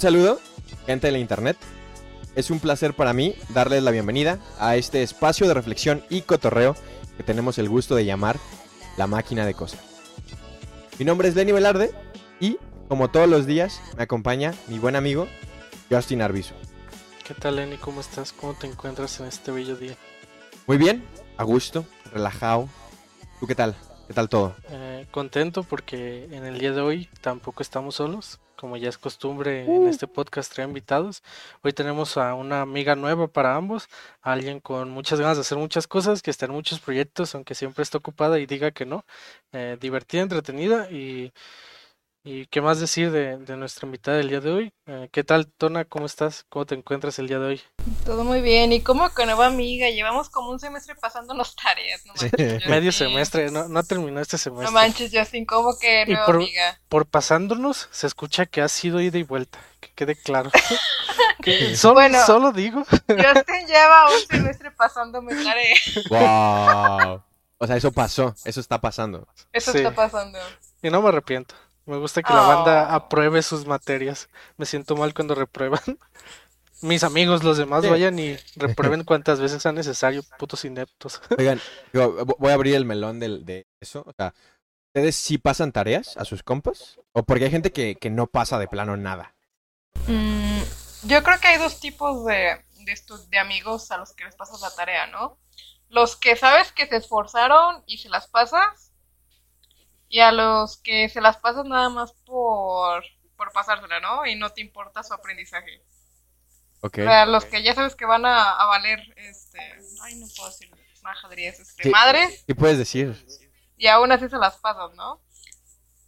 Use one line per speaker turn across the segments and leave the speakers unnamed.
Un saludo, gente de la internet. Es un placer para mí darles la bienvenida a este espacio de reflexión y cotorreo que tenemos el gusto de llamar La Máquina de Cosas. Mi nombre es Lenny Velarde y, como todos los días, me acompaña mi buen amigo Justin Arbizu.
¿Qué tal, Lenny? ¿Cómo estás? ¿Cómo te encuentras en este bello día?
Muy bien, a gusto, relajado. ¿Tú qué tal? ¿Qué tal todo?
Eh, contento porque en el día de hoy tampoco estamos solos. Como ya es costumbre en este podcast traer invitados. Hoy tenemos a una amiga nueva para ambos, alguien con muchas ganas de hacer muchas cosas, que está en muchos proyectos, aunque siempre está ocupada y diga que no. Eh, divertida, entretenida y ¿Y qué más decir de, nuestra invitada del día de hoy? Eh, ¿Qué tal, Tona? ¿Cómo estás? ¿Cómo te encuentras el día de hoy?
Todo muy bien. ¿Y cómo que nueva amiga? Llevamos como un semestre pasándonos tareas. No
Medio semestre, no, no terminó este semestre.
No manches, Justin, ¿cómo que nueva
por,
amiga?
Por pasándonos, se escucha que ha sido ida y vuelta. Que quede claro. solo, bueno, solo digo.
Justin lleva un semestre pasándome tareas.
¡Wow! O sea, eso pasó, eso está pasando.
Eso está pasando.
Y no me arrepiento. Me gusta que la banda oh. apruebe sus materias. Me siento mal cuando reprueban. Mis amigos, los demás, vayan y reprueben cuantas veces sea necesario, putos ineptos.
Oigan, voy a abrir el melón de, eso. O sea, ¿ustedes sí pasan tareas a sus compas? ¿O porque hay gente que, no pasa de plano nada?
Mm, yo creo que hay dos tipos de, de, de amigos a los que les pasas la tarea, ¿no? Los que sabes que se esforzaron y se las pasas y a los que se las pasan nada más por, por pasársela, ¿no? Y no te importa su aprendizaje.
Ok.
O sea, los que ya sabes que van a, valer, este, ay, no puedo decir majaderías, este, sí, madres.
¿Qué puedes decir?
Y aún así se las pasas, ¿no?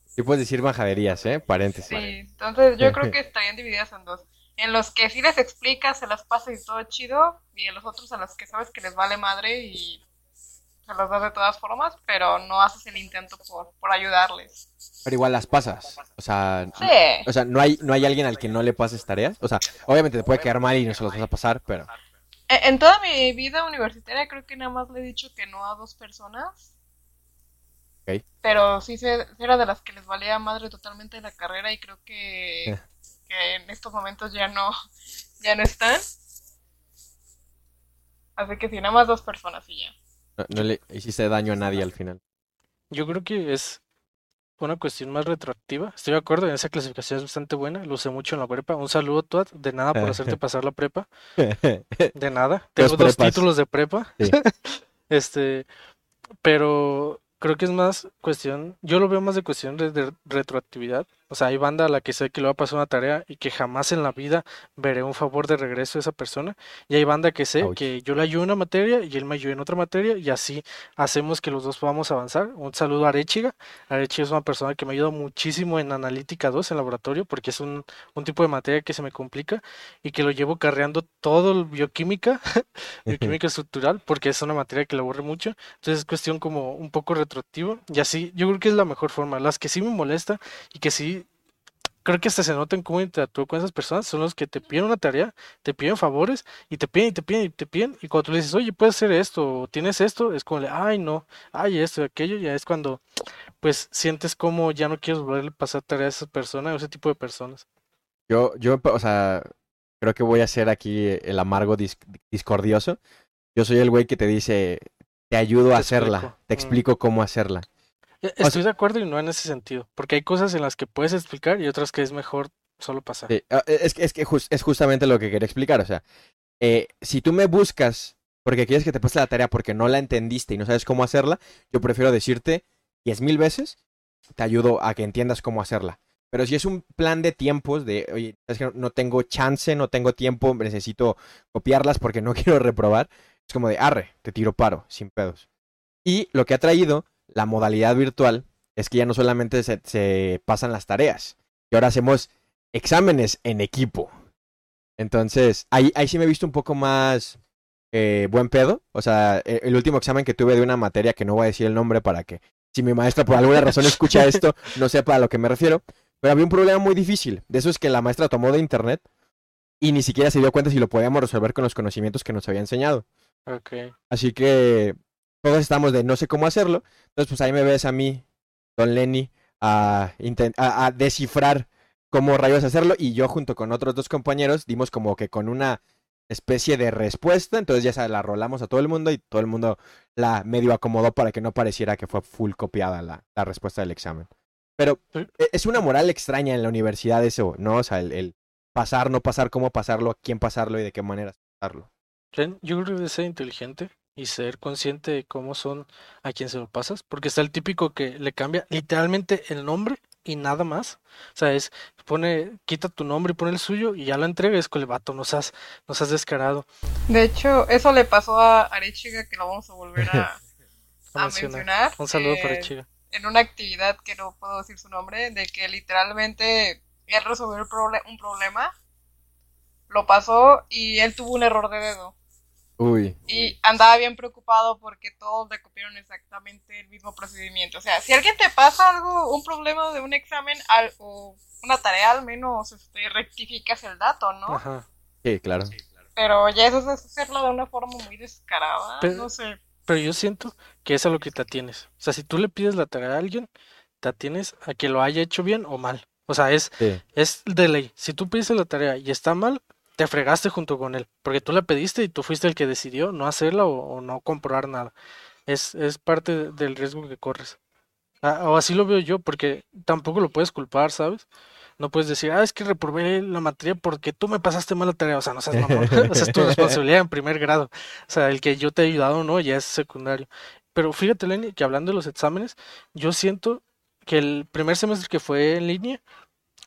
Sí puedes decir majaderías, ¿eh? Paréntesis.
Sí, entonces yo creo que estarían divididas en dos. En los que sí les explicas, se las pasas y todo chido, y en los otros a los que sabes que les vale madre y se los das de todas formas, pero no haces el intento por, por ayudarles.
Pero igual las pasas. O sea, o sea no, hay, no hay alguien al que no le pases tareas. O sea, obviamente te puede quedar mal y no se los vas a pasar, pero...
E, en toda mi vida universitaria creo que nada más le he dicho que no a dos personas.
Okay.
Pero sí era de las que les valía madre totalmente la carrera y creo que, eh. que en estos momentos ya no, ya no están. Así que sí, nada más dos personas y ya.
No, le hiciste daño a nadie al final.
Yo creo que es una cuestión más retroactiva. Estoy de acuerdo, en esa clasificación es bastante buena. Lo usé mucho en la prepa. Un saludo, Tuat. De nada por hacerte pasar la prepa. De nada. Tengo dos títulos de prepa. este, pero creo que es más cuestión, yo lo veo más de cuestión de retroactividad. O sea, hay banda a la que sé que le va a pasar una tarea y que jamás en la vida veré un favor de regreso de esa persona. Y hay banda que sé que yo le ayudo en una materia y él me ayuda en otra materia y así hacemos que los dos podamos avanzar. Un saludo a Arechiga. Arechiga es una persona que me ayuda muchísimo en analítica 2 en laboratorio porque es un, un tipo de materia que se me complica y que lo llevo carreando todo el bioquímica, bioquímica estructural, porque es una materia que le aburre mucho. Entonces es cuestión como un poco retroactivo y así yo creo que es la mejor forma. Las que sí me molesta y que sí creo que hasta se nota en cómo interactúo con esas personas, son los que te piden una tarea, te piden favores y te piden y te piden y te piden y cuando tú le dices, oye, puedes hacer esto, o tienes esto, es como, ay, no, ay, esto, aquello, ya es cuando, pues, sientes como ya no quieres volverle a pasar tarea a esa persona o ese tipo de personas.
Yo, yo, o sea, creo que voy a ser aquí el amargo discordioso. Yo soy el güey que te dice, te ayudo a hacerla, te mm. explico cómo hacerla.
E, estoy de acuerdo y no en ese sentido, porque hay cosas en las que puedes explicar y otras que es mejor solo pasar.
Ah, es, es que es justamente lo que quería explicar, o sea, eh, si tú me buscas porque quieres que te pase la tarea porque no la entendiste y no sabes cómo hacerla, yo prefiero decirte diez mil veces, te ayudo a que entiendas cómo hacerla. Pero si es un plan de tiempos, de, oye, es que no tengo chance, no tengo tiempo, necesito copiarlas porque no quiero reprobar, es como de, arre, te tiro paro, sin pedos. Y lo que ha traído la modalidad virtual es que ya no solamente se, pasan las tareas, y ahora hacemos exámenes en equipo. Entonces, ahí, ahí sí me he visto un poco más eh, buen pedo. O sea, e, el, último examen que tuve de una materia que no voy a decir el nombre para que si mi maestra por alguna razón escucha esto, no sepa a lo que me refiero. Pero había un problema muy difícil. De eso es que la maestra tomó de internet y ni siquiera se dio cuenta si lo podíamos resolver con los conocimientos que nos había enseñado.
Okay.
Así que todos estamos de no sé cómo hacerlo. Entonces, pues ahí me ves a mí, don Lenny, a, a, descifrar cómo rayos hacerlo y yo junto con otros dos compañeros dimos como que con una especie de respuesta, entonces ya la rolamos a todo el mundo y todo el mundo la medio acomodó para que no pareciera que fue full copiada la, la respuesta del examen. Pero e, es una moral extraña en la universidad eso, ¿no? O sea, el, pasar, no pasar, cómo pasarlo, quién pasarlo y de qué manera pasarlo.
Yo creo que debe ser inteligente y ser consciente de cómo son a quien se lo pasas, porque está el típico que le cambia literalmente el nombre y nada más. O sea, es, pone, quita tu nombre y pone el suyo y ya lo entregues con el vato, nos has, nos has descarado.
De hecho, eso le pasó a Arechiga, que lo vamos a volver a, mencionar.
Un saludo para Arechiga.
En una actividad que no puedo decir su nombre, de que literalmente él resolvió un problema, lo pasó y él tuvo un error de dedo. Y andaba bien preocupado porque todos le copiaron exactamente el mismo procedimiento. O sea, si alguien te pasa algo, un problema de un examen o una tarea, al menos este, rectificas el dato, ¿no?
Ajá. Sí, claro.
Pero ya eso es hacerlo de una forma muy descarada, no sé.
Pero yo siento que es a lo que te atienes. O sea, si tú le pides la tarea a alguien, te atienes a que lo haya hecho bien o mal. O sea, es, es de ley. Si tú pides la tarea y está mal, te fregaste junto con él, porque tú la pediste y tú fuiste el que decidió no hacerla o, no comprobar nada. Es, es parte del riesgo que corres. Ah, o así lo veo yo, porque tampoco lo puedes culpar, ¿sabes? No puedes decir, ah, es que reprobé la materia porque tú me pasaste mal la tarea. O sea, no seas mamón. o sea, es tu responsabilidad en primer grado. O sea, el que yo te he ayudado o no, ya es secundario. Pero fíjate, Lenny, que hablando de los exámenes, yo siento que el primer semestre que fue en línea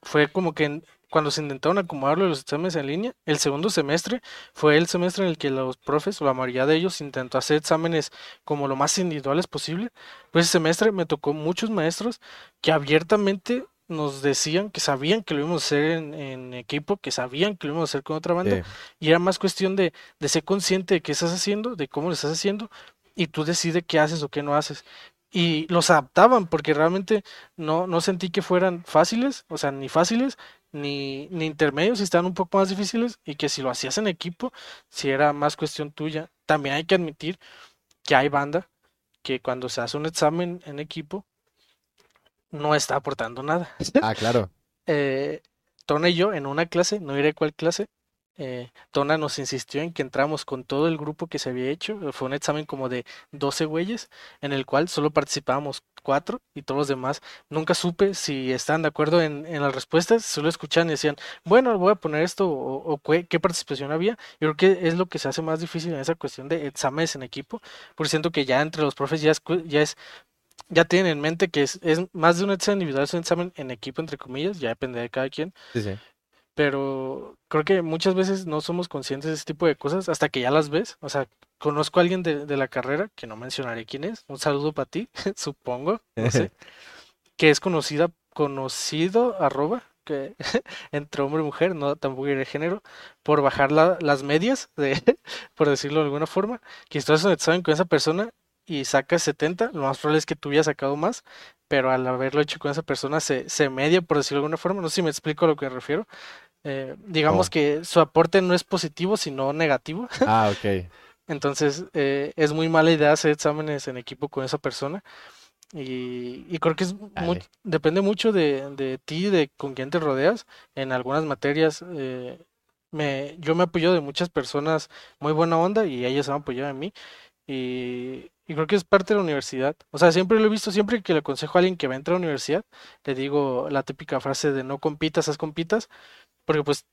fue como que cuando se intentaron acomodarlo los exámenes en línea, el segundo semestre fue el semestre en el que los profes, o la mayoría de ellos, intentó hacer exámenes como lo más individuales posible. Pues ese semestre me tocó muchos maestros que abiertamente nos decían que sabían que lo íbamos a hacer en, equipo, que sabían que lo íbamos a hacer con otra banda, y era más cuestión de, de ser consciente de qué estás haciendo, de cómo lo estás haciendo, y tú decides qué haces o qué no haces y los adaptaban porque realmente no, no sentí que fueran fáciles, o sea, ni fáciles, ni, ni intermedios, y estaban un poco más difíciles y que si lo hacías en equipo, si era más cuestión tuya. También hay que admitir que hay banda que cuando se hace un examen en equipo no está aportando nada.
Ah, claro.
eh, Tona y yo en una clase, no diré cuál clase, eh, Tona nos insistió en que entramos con todo el grupo que se había hecho. Fue un examen como de 12 güeyes, en el cual solo participábamos cuatro y todos los demás. Nunca supe si estaban de acuerdo en, las respuestas, solo escuchaban y decían, bueno, voy a poner esto o, qué, participación había. Yo creo que es lo que se hace más difícil en esa cuestión de exámenes en equipo, porque siento que ya entre los profes ya es, ya es ya tienen en mente que es, es más de un examen individual, es un examen en equipo, entre comillas, ya depende de cada quien.
Sí, sí
pero creo que muchas veces no somos conscientes de ese tipo de cosas hasta que ya las ves. O sea, conozco a alguien de, de la carrera, que no mencionaré quién es, un saludo para ti, supongo, no sé, que es conocida, conocido, arroba, que entre hombre y mujer, no tampoco de género, por bajar la, las medias, de, por decirlo de alguna forma, que estás en examen con esa persona y sacas 70, lo más probable es que tú hubieras sacado más, pero al haberlo hecho con esa persona se, se media, por decirlo de alguna forma, no sé si me explico a lo que me refiero. Eh, digamos oh. que su aporte no es positivo, sino negativo.
Ah, ok.
Entonces, eh, es muy mala idea hacer exámenes en equipo con esa persona. Y, y creo que es depende mucho de, de, ti, de con quién te rodeas. En algunas materias, eh, me, yo me apoyo de muchas personas muy buena onda y ellas han apoyado en mí. Y, y creo que es parte de la universidad. O sea, siempre lo he visto, siempre que le aconsejo a alguien que va a entrar a la universidad, le digo la típica frase de no compitas, haz compitas. Porque pues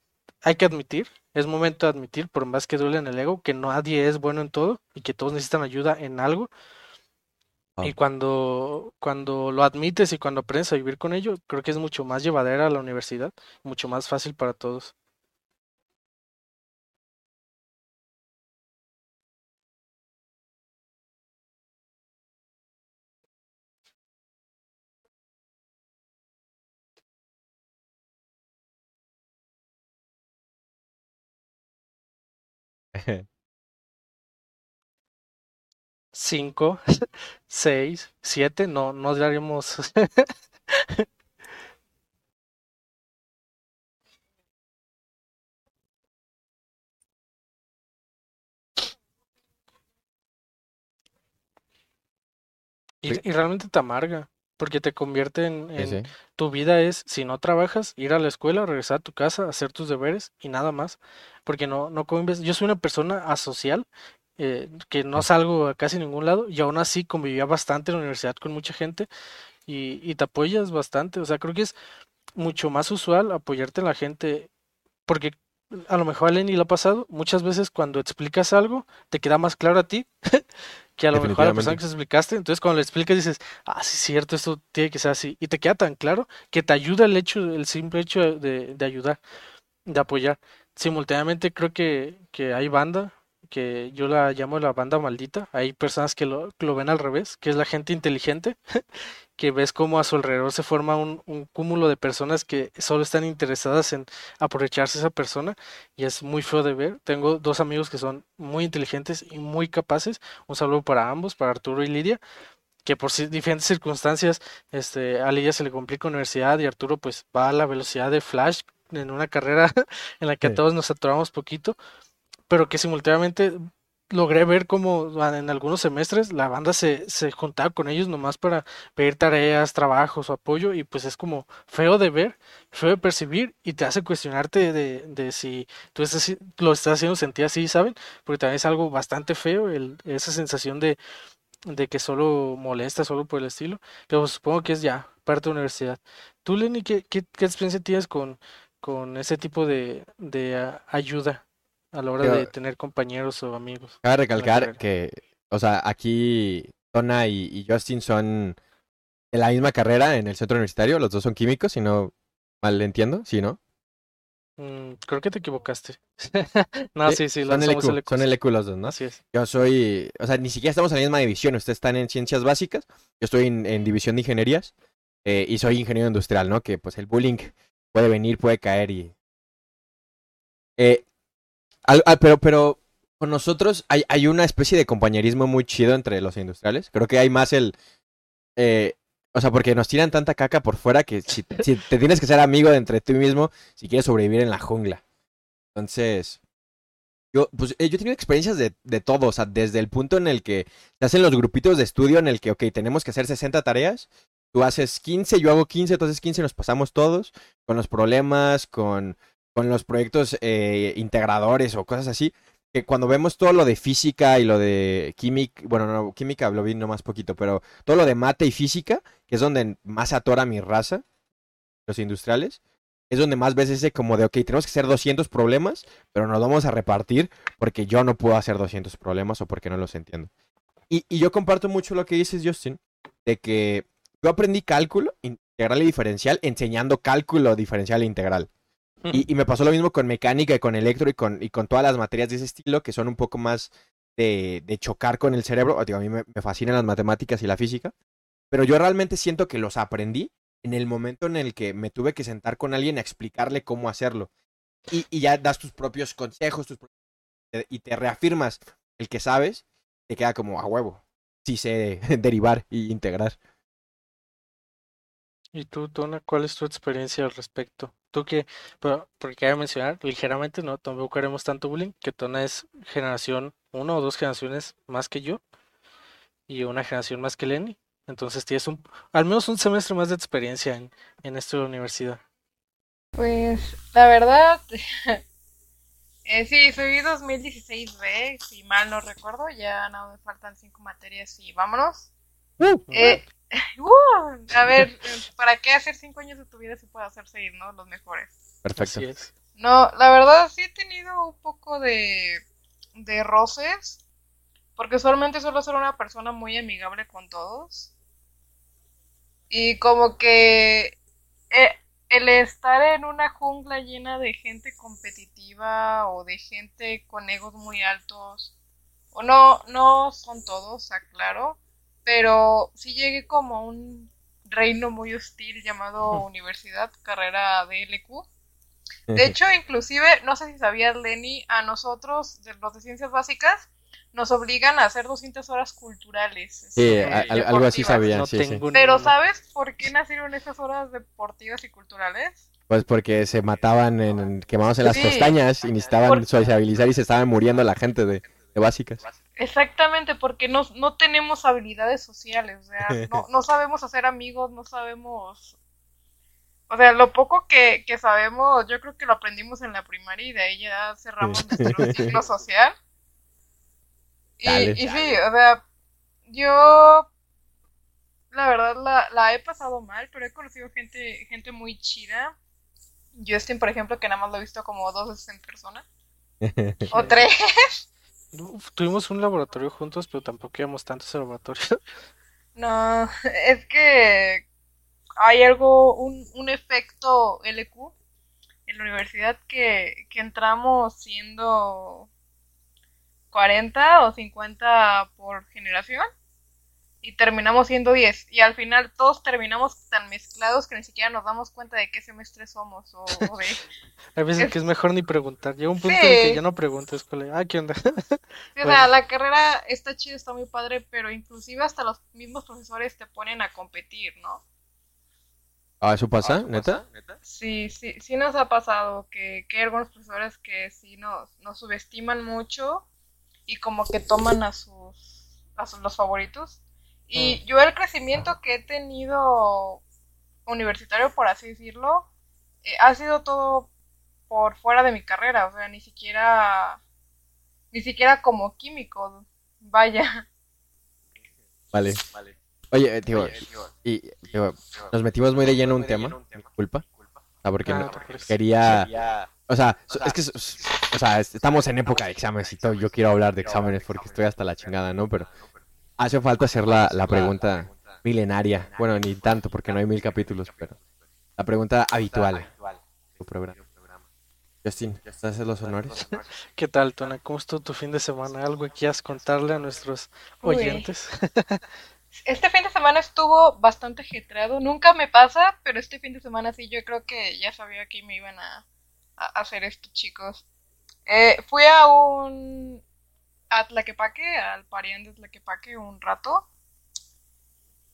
hay que admitir, es momento de admitir, por más que duele en el ego, que nadie es bueno en todo y que todos necesitan ayuda en algo. Y cuando, cuando lo admites y cuando aprendes a vivir con ello, creo que es mucho más llevadera la universidad, mucho más fácil para todos. Cinco, seis, siete, no, no daríamos. y, y realmente te amarga, porque te convierte en, tu vida es, si no trabajas, ir a la escuela, regresar a tu casa, hacer tus deberes y nada más, porque no, no convives. Yo soy una persona asocial, eh, que no salgo a casi ningún lado y aún así convivía bastante en la universidad con mucha gente y, y te apoyas bastante, o sea, creo que es mucho más usual apoyarte en la gente, porque a lo mejor a Lenny lo ha pasado, muchas veces cuando explicas algo te queda más claro a ti que a lo mejor a la persona que se explicaste, entonces cuando le explicas dices, ah, sí, cierto, esto tiene que ser así, y te queda tan claro que te ayuda el hecho, el simple hecho de, de ayudar, de apoyar. Simultáneamente creo que, que hay banda, que yo la llamo la banda maldita, hay personas que lo, ven al revés, que es la gente inteligente, que ves como a su alrededor se forma un, cúmulo de personas que solo están interesadas en aprovecharse esa persona y es muy feo de ver. Tengo dos amigos que son muy inteligentes y muy capaces. Un saludo para ambos, para Arturo y Lidia, que por diferentes circunstancias este, a Lidia se le complica la universidad y Arturo pues va a la velocidad de Flash en una carrera en la que a todos nos atoramos poquito, pero que simultáneamente logré ver como en algunos semestres la banda se, se juntaba con ellos nomás para pedir tareas, trabajos o apoyo y pues es como feo de ver, feo de percibir y te hace cuestionarte de, de si tú estás, lo estás haciendo sentir así, ¿saben? Porque también es algo bastante feo el, esa sensación de, de que solo molesta, solo por el estilo, pero supongo que es ya parte de la universidad. ¿Tú, Lenny, qué, qué, qué experiencia tienes con, con ese tipo de, de ayuda? a la hora de tener compañeros o amigos.
Cabe recalcar que, o sea, aquí Tona y, Justin son en la misma carrera en el centro universitario, los dos son químicos, si no mal entiendo, ¿sí, no?
Mm, creo que te equivocaste. no, sí, sí,
son, el EQ, son el EQ los dos, ¿no?
Así es.
Yo soy, o sea, ni siquiera estamos en la misma división, ustedes están en ciencias básicas, yo estoy en, división de ingenierías eh, y soy ingeniero industrial, ¿no? Que pues el bullying puede venir, puede caer y... Eh, pero, pero con nosotros hay, una especie de compañerismo muy chido entre los industriales. Creo que hay más el... Eh, o sea, porque nos tiran tanta caca por fuera que si, si, te tienes que ser amigo de entre tú mismo si quieres sobrevivir en la jungla. Entonces, yo, pues, eh, yo he tenido experiencias de, de todo, o sea, desde el punto en el que te hacen los grupitos de estudio en el que, ok, tenemos que hacer 60 tareas, tú haces 15, yo hago 15, entonces 15 nos pasamos todos, con los problemas, con con los proyectos eh, integradores o cosas así, que cuando vemos todo lo de física y lo de química, bueno, no, química lo vi más poquito, pero todo lo de mate y física, que es donde más atora mi raza, los industriales, es donde más ves ese como de, ok, tenemos que hacer 200 problemas, pero nos vamos a repartir porque yo no puedo hacer 200 problemas o porque no los entiendo. Y, y yo comparto mucho lo que dices, Justin, de que yo aprendí cálculo integral y diferencial enseñando cálculo diferencial e integral. Y, me pasó lo mismo con mecánica y con electro y con, y con todas las materias de ese estilo que son un poco más de, de chocar con el cerebro. a mí me, fascinan las matemáticas y la física, pero yo realmente siento que los aprendí en el momento en el que me tuve que sentar con alguien a explicarle cómo hacerlo. Y, y ya das tus propios consejos tus y te reafirmas el que sabes, te queda como a huevo. Sí sé derivar y integrar.
¿Y tú, Tona, cuál es tu experiencia al respecto? Tú que, pero, porque quiero mencionar ligeramente, no, tampoco haremos tanto bullying, que Tona es generación, uno o dos generaciones más que yo, y una generación más que Lenny. Entonces tienes un, al menos un semestre más de experiencia en, en la universidad.
Pues, la verdad, eh, sí, soy 2016B, si mal no recuerdo, ya no me faltan cinco materias y vámonos. Uh, eh, Uh, a ver, ¿para qué hacer cinco años de tu vida si puede hacer seis, no? Los mejores.
Perfecto.
No, la verdad sí he tenido un poco de, de roces, porque usualmente suelo ser una persona muy amigable con todos. Y como que eh, el estar en una jungla llena de gente competitiva o de gente con egos muy altos, o no, no son todos, aclaro, pero sí llegué como a un reino muy hostil llamado universidad, carrera de LQ. De hecho, inclusive, no sé si sabías, Lenny, a nosotros, de los de ciencias básicas, nos obligan a hacer 200 horas culturales.
Sí, algo así sabía.
Pero ¿sabes por qué nacieron esas horas deportivas y culturales?
Pues porque se mataban, en, quemándose las pestañas y necesitaban sociabilizar y se estaban muriendo la gente de, de básicas.
Exactamente, porque no, no tenemos habilidades sociales, o sea, no, no sabemos hacer amigos, no sabemos... O sea, lo poco que, que sabemos, yo creo que lo aprendimos en la primaria y de ahí ya cerramos nuestro ciclo social. Y, y sí, o sea, yo la verdad la, la, he pasado mal, pero he conocido gente, gente muy chida. Justin, por ejemplo, que nada más lo he visto como dos veces en persona. o tres.
Tuvimos un laboratorio juntos, pero tampoco íbamos tanto ese laboratorio.
No, es que hay algo, un, un efecto LQ en la universidad que, que entramos siendo 40 o 50 por generación y terminamos siendo 10. Y al final todos terminamos tan mezclados que ni siquiera nos damos cuenta de qué semestre somos. O, de...
Hay veces que es mejor ni preguntar. Llega un punto en que ya no preguntes, ah, ¿qué onda?
o sea, la carrera está chida, está muy padre, pero inclusive hasta los mismos profesores te ponen a competir, ¿no?
Ah, ¿eso pasa? ¿Neta?
Sí, sí, sí nos ha pasado que, que hay algunos profesores que sí nos, nos subestiman mucho y como que toman a sus, a sus los favoritos y yo el crecimiento que he tenido universitario, por así decirlo, eh, ha sido todo por fuera de mi carrera, o sea, ni siquiera, ni siquiera como químico, vaya.
Vale. Oye, tío, y, nos metimos muy de lleno en un tema, culpa. O porque ah, quería... O sea, es que, o sea, estamos en época de exámenes y todo. Yo quiero hablar de exámenes porque estoy hasta la chingada, ¿no? Pero Hace falta hacer la, la pregunta milenaria. Bueno, ni tanto porque no hay mil capítulos, pero la pregunta habitual. Tu programa. Justin, ¿estás en los honores?
¿Qué tal, Tona? ¿Cómo estuvo tu fin de semana? ¿Algo que quieras contarle a nuestros oyentes?
Este fin de semana estuvo bastante ajetreado. Nunca me pasa, pero este fin de semana sí, yo creo que ya sabía que me iban a, hacer esto, chicos. Eh, fui a un a Tlaquepaque, al parián de Tlaquepaque un rato.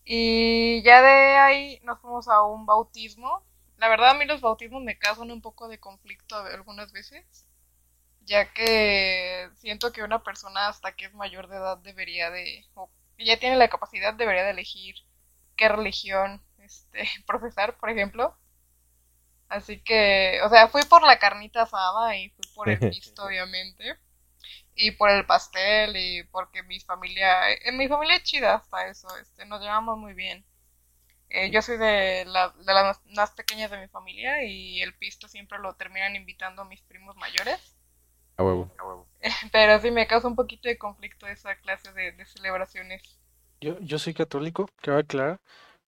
Y ya de ahí nos fuimos a un bautismo. La verdad a mí los bautismos me causan un poco de conflicto algunas veces, ya que siento que una persona hasta que es mayor de edad debería de, o ya tiene la capacidad, debería de elegir qué religión este, profesar, por ejemplo. Así que, o sea, fui por la carnita asada y fui por el visto, obviamente y por el pastel y porque mi familia, en mi familia es chida hasta eso, este, nos llevamos muy bien. Eh, yo soy de, la, de las más pequeñas de mi familia y el pisto siempre lo terminan invitando a mis primos mayores.
A huevo.
Pero sí me causa un poquito de conflicto esa clase de, de celebraciones.
Yo, yo soy católico, va claro,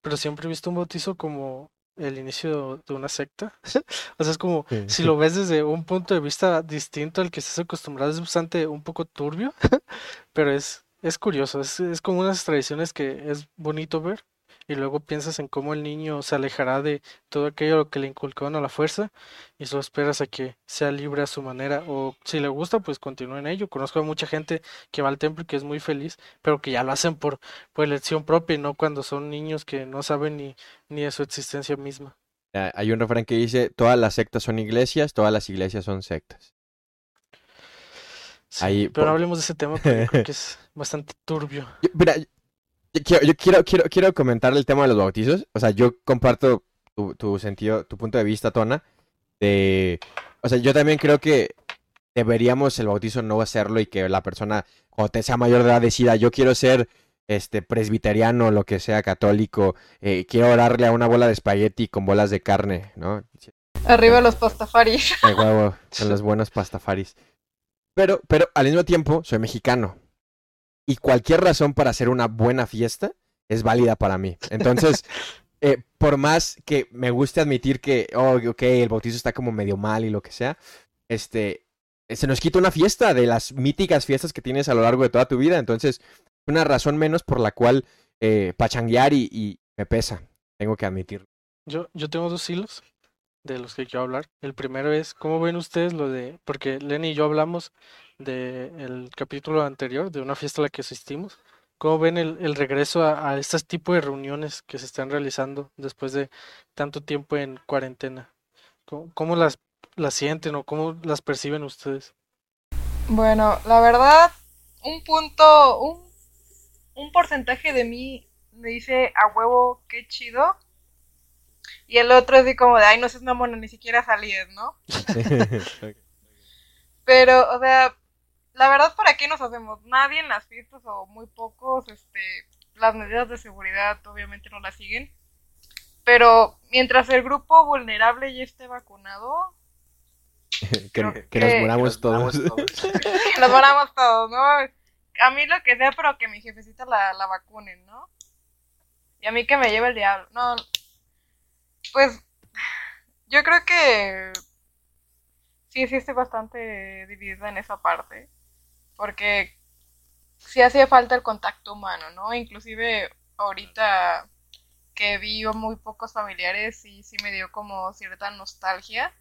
pero siempre he visto un bautizo como el inicio de una secta. o sea, es como, si lo ves desde un punto de vista distinto al que estás acostumbrado, es bastante un poco turbio, pero es, es curioso, es, es como unas tradiciones que es bonito ver y luego piensas en cómo el niño se alejará de todo aquello que le inculcaron a la fuerza y solo esperas a que sea libre a su manera o si le gusta pues continúe en ello. Conozco a mucha gente que va al templo y que es muy feliz, pero que ya lo hacen por, por elección propia y no cuando son niños que no saben ni, ni de su existencia misma.
Hay un refrán que dice, todas las sectas son iglesias, todas las iglesias son sectas.
Sí, pero no hablemos de ese tema porque creo que es bastante turbio.
Mira, Quiero, yo quiero, quiero, quiero comentar el tema de los bautizos. O sea, yo comparto tu, tu sentido, tu punto de vista, Tona. De, o sea, yo también creo que deberíamos el bautizo no hacerlo y que la persona, cuando te sea mayor de edad, decida, yo quiero ser este presbiteriano, lo que sea, católico, eh, quiero orarle a una bola de espagueti con bolas de carne, ¿no?
Arriba los pastafaris.
El huevo, son los buenos pastafaris. Pero, pero al mismo tiempo, soy mexicano y cualquier razón para hacer una buena fiesta es válida para mí. Entonces, eh, por más que me guste admitir que, oh, ok, el bautizo está como medio mal y lo que sea, este, se nos quita una fiesta de las míticas fiestas que tienes a lo largo de toda tu vida. Entonces, una razón menos por la cual eh, pachanguear y, y, me pesa, tengo que admitirlo.
Yo, yo tengo dos hilos de los que quiero hablar. El primero es, ¿cómo ven ustedes lo de, porque Lenny y yo hablamos del capítulo anterior, de una fiesta a la que asistimos, ¿cómo ven el, el regreso a, a este tipo de reuniones que se están realizando después de tanto tiempo en cuarentena? ¿Cómo, cómo las, las sienten o cómo las perciben ustedes?
Bueno, la verdad, un punto, un, un porcentaje de mí me dice a huevo, qué chido. Y el otro es así como de, ay, no seas mamona, ni siquiera salir, ¿no? Pero, o sea, la verdad, ¿para qué nos hacemos? Nadie en las fiestas o muy pocos, este, las medidas de seguridad obviamente no las siguen. Pero mientras el grupo vulnerable ya esté vacunado,
que, nos moramos todos.
que nos moramos todos, ¿no? A mí lo que sea, pero que mi jefecita la, la vacunen, ¿no? Y a mí que me lleve el diablo. No, pues yo creo que sí, sí estoy bastante dividida en esa parte. Porque sí hacía falta el contacto humano, ¿no? Inclusive ahorita que vi muy pocos familiares y sí me dio como cierta nostalgia.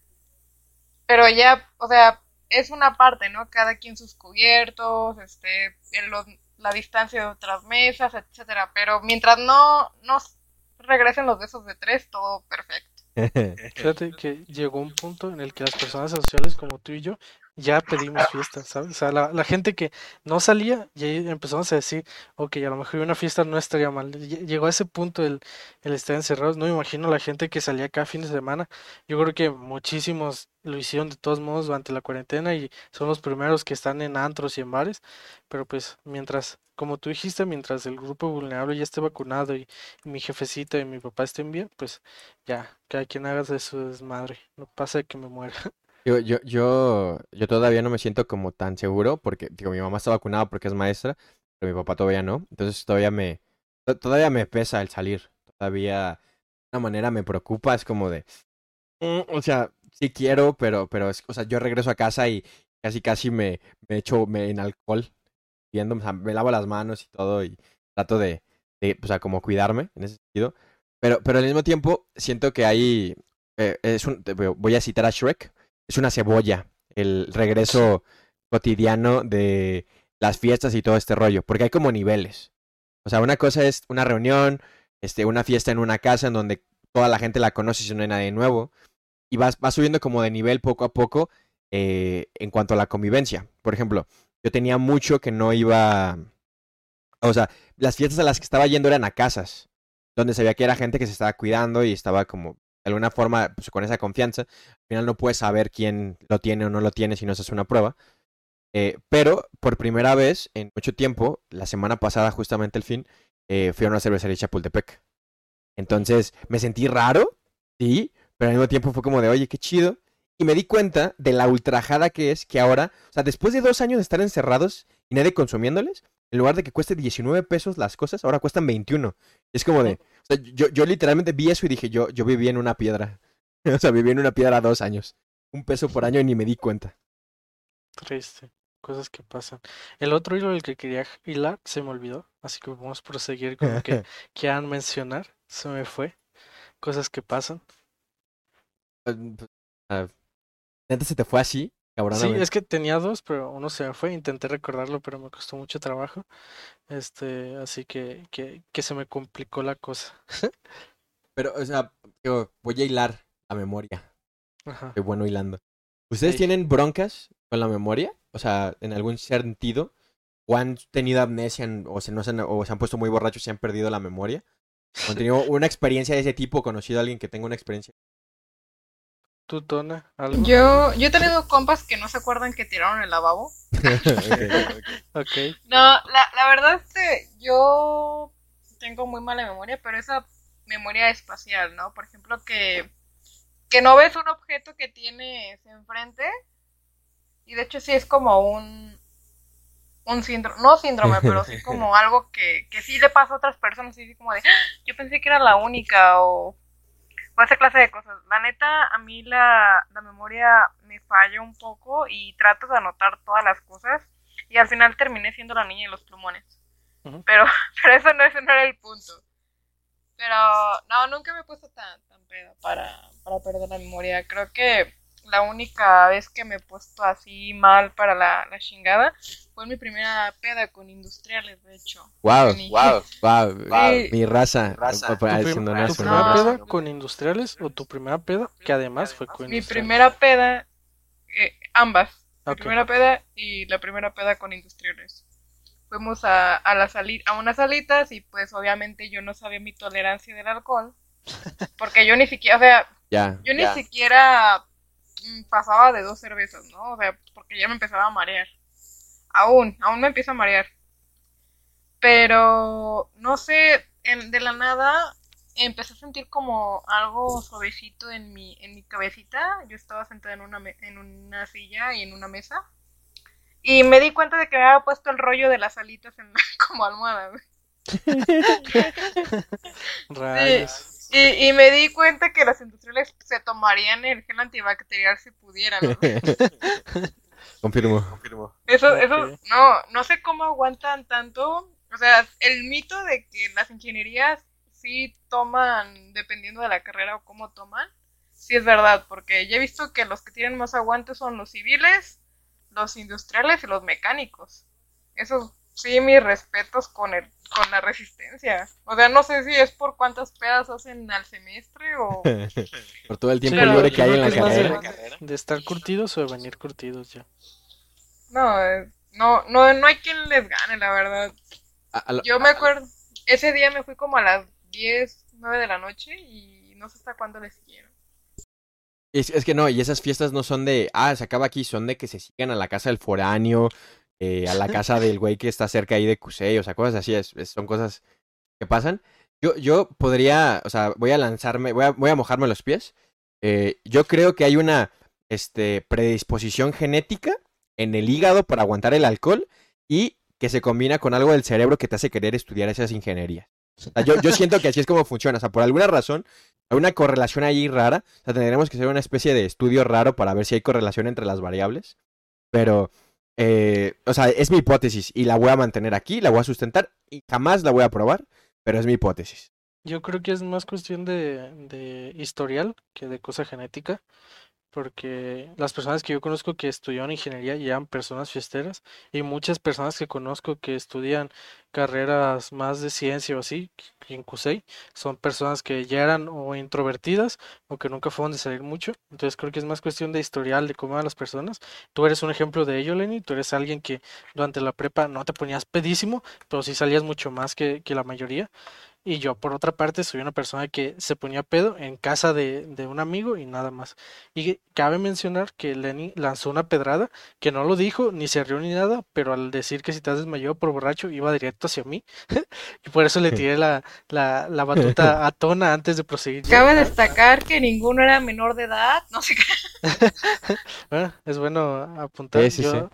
Pero ya, o sea, es una parte, ¿no? Cada quien sus cubiertos, este, en la distancia de otras mesas, etcétera. Pero mientras no nos regresen los besos de tres, todo perfecto.
Fíjate que llegó un punto en el que las personas sociales como tú y yo ya pedimos fiestas, ¿sabes? O sea, la, gente que no salía, y ahí empezamos a decir, ok, a lo mejor una fiesta no estaría mal. Llegó a ese punto el, el estar encerrados. No me imagino la gente que salía cada fin de semana. Yo creo que muchísimos lo hicieron de todos modos durante la cuarentena y son los primeros que están en antros y en bares. Pero pues mientras, como tú dijiste, mientras el grupo vulnerable ya esté vacunado y, mi jefecita y mi papá estén bien, pues ya, cada quien haga de su desmadre. No pasa que me muera.
Yo, yo, yo, yo todavía no me siento como tan seguro porque, digo, mi mamá está vacunada porque es maestra, pero mi papá todavía no. Entonces todavía me, todavía me pesa el salir. Todavía, de una manera me preocupa, es como de, mm, o sea, sí quiero, pero, pero, es, o sea, yo regreso a casa y casi, casi me, me echo me, en alcohol, viendo, me lavo las manos y todo y trato de, o sea, como cuidarme en ese sentido. Pero, pero al mismo tiempo siento que hay, eh, es voy a citar a Shrek, es una cebolla el regreso cotidiano de las fiestas y todo este rollo, porque hay como niveles. O sea, una cosa es una reunión, este, una fiesta en una casa en donde toda la gente la conoce y no hay nadie nuevo, y vas, vas subiendo como de nivel poco a poco eh, en cuanto a la convivencia. Por ejemplo, yo tenía mucho que no iba, o sea, las fiestas a las que estaba yendo eran a casas, donde sabía que era gente que se estaba cuidando y estaba como alguna forma, pues, con esa confianza, al final no puedes saber quién lo tiene o no lo tiene si no se hace una prueba. Eh, pero por primera vez en mucho tiempo, la semana pasada, justamente el fin, eh, fui a una cervecería Chapultepec. Entonces me sentí raro, sí, pero al mismo tiempo fue como de, oye, qué chido. Y me di cuenta de la ultrajada que es que ahora, o sea, después de dos años de estar encerrados y nadie consumiéndoles, en lugar de que cueste 19 pesos las cosas, ahora cuestan 21. Es como de, o sea, yo, yo literalmente vi eso y dije, yo, yo viví en una piedra. o sea, viví en una piedra dos años. Un peso por año y ni me di cuenta.
Triste. Cosas que pasan. El otro hilo del que quería hilar se me olvidó. Así que vamos a proseguir con lo que quieran mencionar. Se me fue. Cosas que pasan.
Ah, se te fue así.
Sí, es que tenía dos, pero uno se me fue. Intenté recordarlo, pero me costó mucho trabajo. Este, así que, que, que se me complicó la cosa.
pero, o sea, voy a hilar la memoria. Ajá. Qué bueno hilando. ¿Ustedes tienen broncas con la memoria? O sea, en algún sentido. ¿O han tenido amnesia o, se, no se han, o se han puesto muy borrachos y han perdido la memoria? ¿O han tenido una experiencia de ese tipo? ¿Conocido a alguien que tenga una experiencia
¿Tú, Tona?
Yo, yo he tenido compas que no se acuerdan que tiraron el lavabo.
okay,
No, la, la verdad es que yo tengo muy mala memoria, pero esa memoria espacial, ¿no? Por ejemplo, que, que no ves un objeto que tienes enfrente y de hecho sí es como un, un síndrome, no síndrome, pero sí como algo que, que sí le pasa a otras personas, y como de, ¡Ah! yo pensé que era la única o esa clase de cosas. La neta, a mí la, la memoria me falla un poco y trato de anotar todas las cosas y al final terminé siendo la niña de los plumones. Pero, pero eso no, ese no era el punto. Pero no, nunca me he puesto tan, tan pedo para, para perder la memoria. Creo que la única vez que me he puesto así mal para la, la chingada fue mi primera peda con industriales, de hecho.
Wow, wow, wow, mi raza.
raza. ¿Tu, primera peda con industriales o tu primera peda que además fue con
Mi primera peda, eh, ambas. Mi primera peda y la primera peda con industriales. fuimos a, a, la sali a unas salitas y pues obviamente yo no sabía mi tolerancia del alcohol. Porque yo ni siquiera, o sea, yo ni siquiera mm, pasaba de dos cervezas, ¿no? O sea, porque ya me empezaba a marear. Aún, aún me empieza a marear. Pero, no sé, de la nada empecé a sentir como algo suavecito en mi, en mi cabecita. Yo estaba sentada en una, en una silla y en una mesa. Y me di cuenta de que me había puesto el rollo de las alitas en, como almohada. Y, y, me di cuenta que las industriales se tomarían el gel antibacterial si pudieran.
confirmo, confirmo.
Eso, eso, no, no sé cómo aguantan tanto. O sea, el mito de que las ingenierías sí toman, dependiendo de la carrera o cómo toman, sí es verdad, porque ya he visto que los que tienen más aguante son los civiles, los industriales y los mecánicos. Eso sí, mis respetos con el, con la resistencia. O sea, no sé si es por cuántas pedas hacen al semestre o...
por todo el tiempo libre que hay en la carrera.
De, estar curtidos o de venir curtidos ya.
No, eh, no, no, no hay quien les gane, la verdad. Yo me acuerdo, ese día me fui como a las 10, 9 de la noche y no sé hasta cuándo les siguieron.
Es, es que no, y esas fiestas no son de, ah, se acaba aquí, son de que se sigan a la casa del foráneo, eh, a la casa del güey que está cerca ahí de Cusey, o sea, cosas así, es, son cosas que pasan. Yo, yo podría, o sea, voy a lanzarme, voy a, voy a mojarme los pies. Eh, yo creo que hay una este, predisposición genética en el hígado para aguantar el alcohol y que se combina con algo del cerebro que te hace querer estudiar esas ingenierías. yo, yo siento que así es como funciona. O sea, por alguna razón, hay una correlación ahí rara. O sea, tendremos que hacer una especie de estudio raro para ver si hay correlación entre las variables. Pero eh, o sea, es mi hipótesis y la voy a mantener aquí, la voy a sustentar y jamás la voy a probar, pero es mi hipótesis.
Yo creo que es más cuestión de, de historial que de cosa genética porque las personas que yo conozco que estudian ingeniería ya eran personas fiesteras y muchas personas que conozco que estudian carreras más de ciencia o así, en CUSEI, son personas que ya eran o introvertidas o que nunca fueron de salir mucho. Entonces creo que es más cuestión de historial de cómo van las personas. Tú eres un ejemplo de ello, Lenny. Tú eres alguien que durante la prepa no te ponías pedísimo, pero sí salías mucho más que, que la mayoría. Y yo, por otra parte, soy una persona que se ponía pedo en casa de, de, un amigo y nada más. Y cabe mencionar que Lenny lanzó una pedrada que no lo dijo, ni se rió ni nada, pero al decir que si te has desmayado por borracho, iba directo hacia mí. y por eso le tiré la, la, la batuta a Tona antes de proseguir.
Cabe destacar que ninguno era menor de edad, no sé
bueno, es bueno apuntar. yo,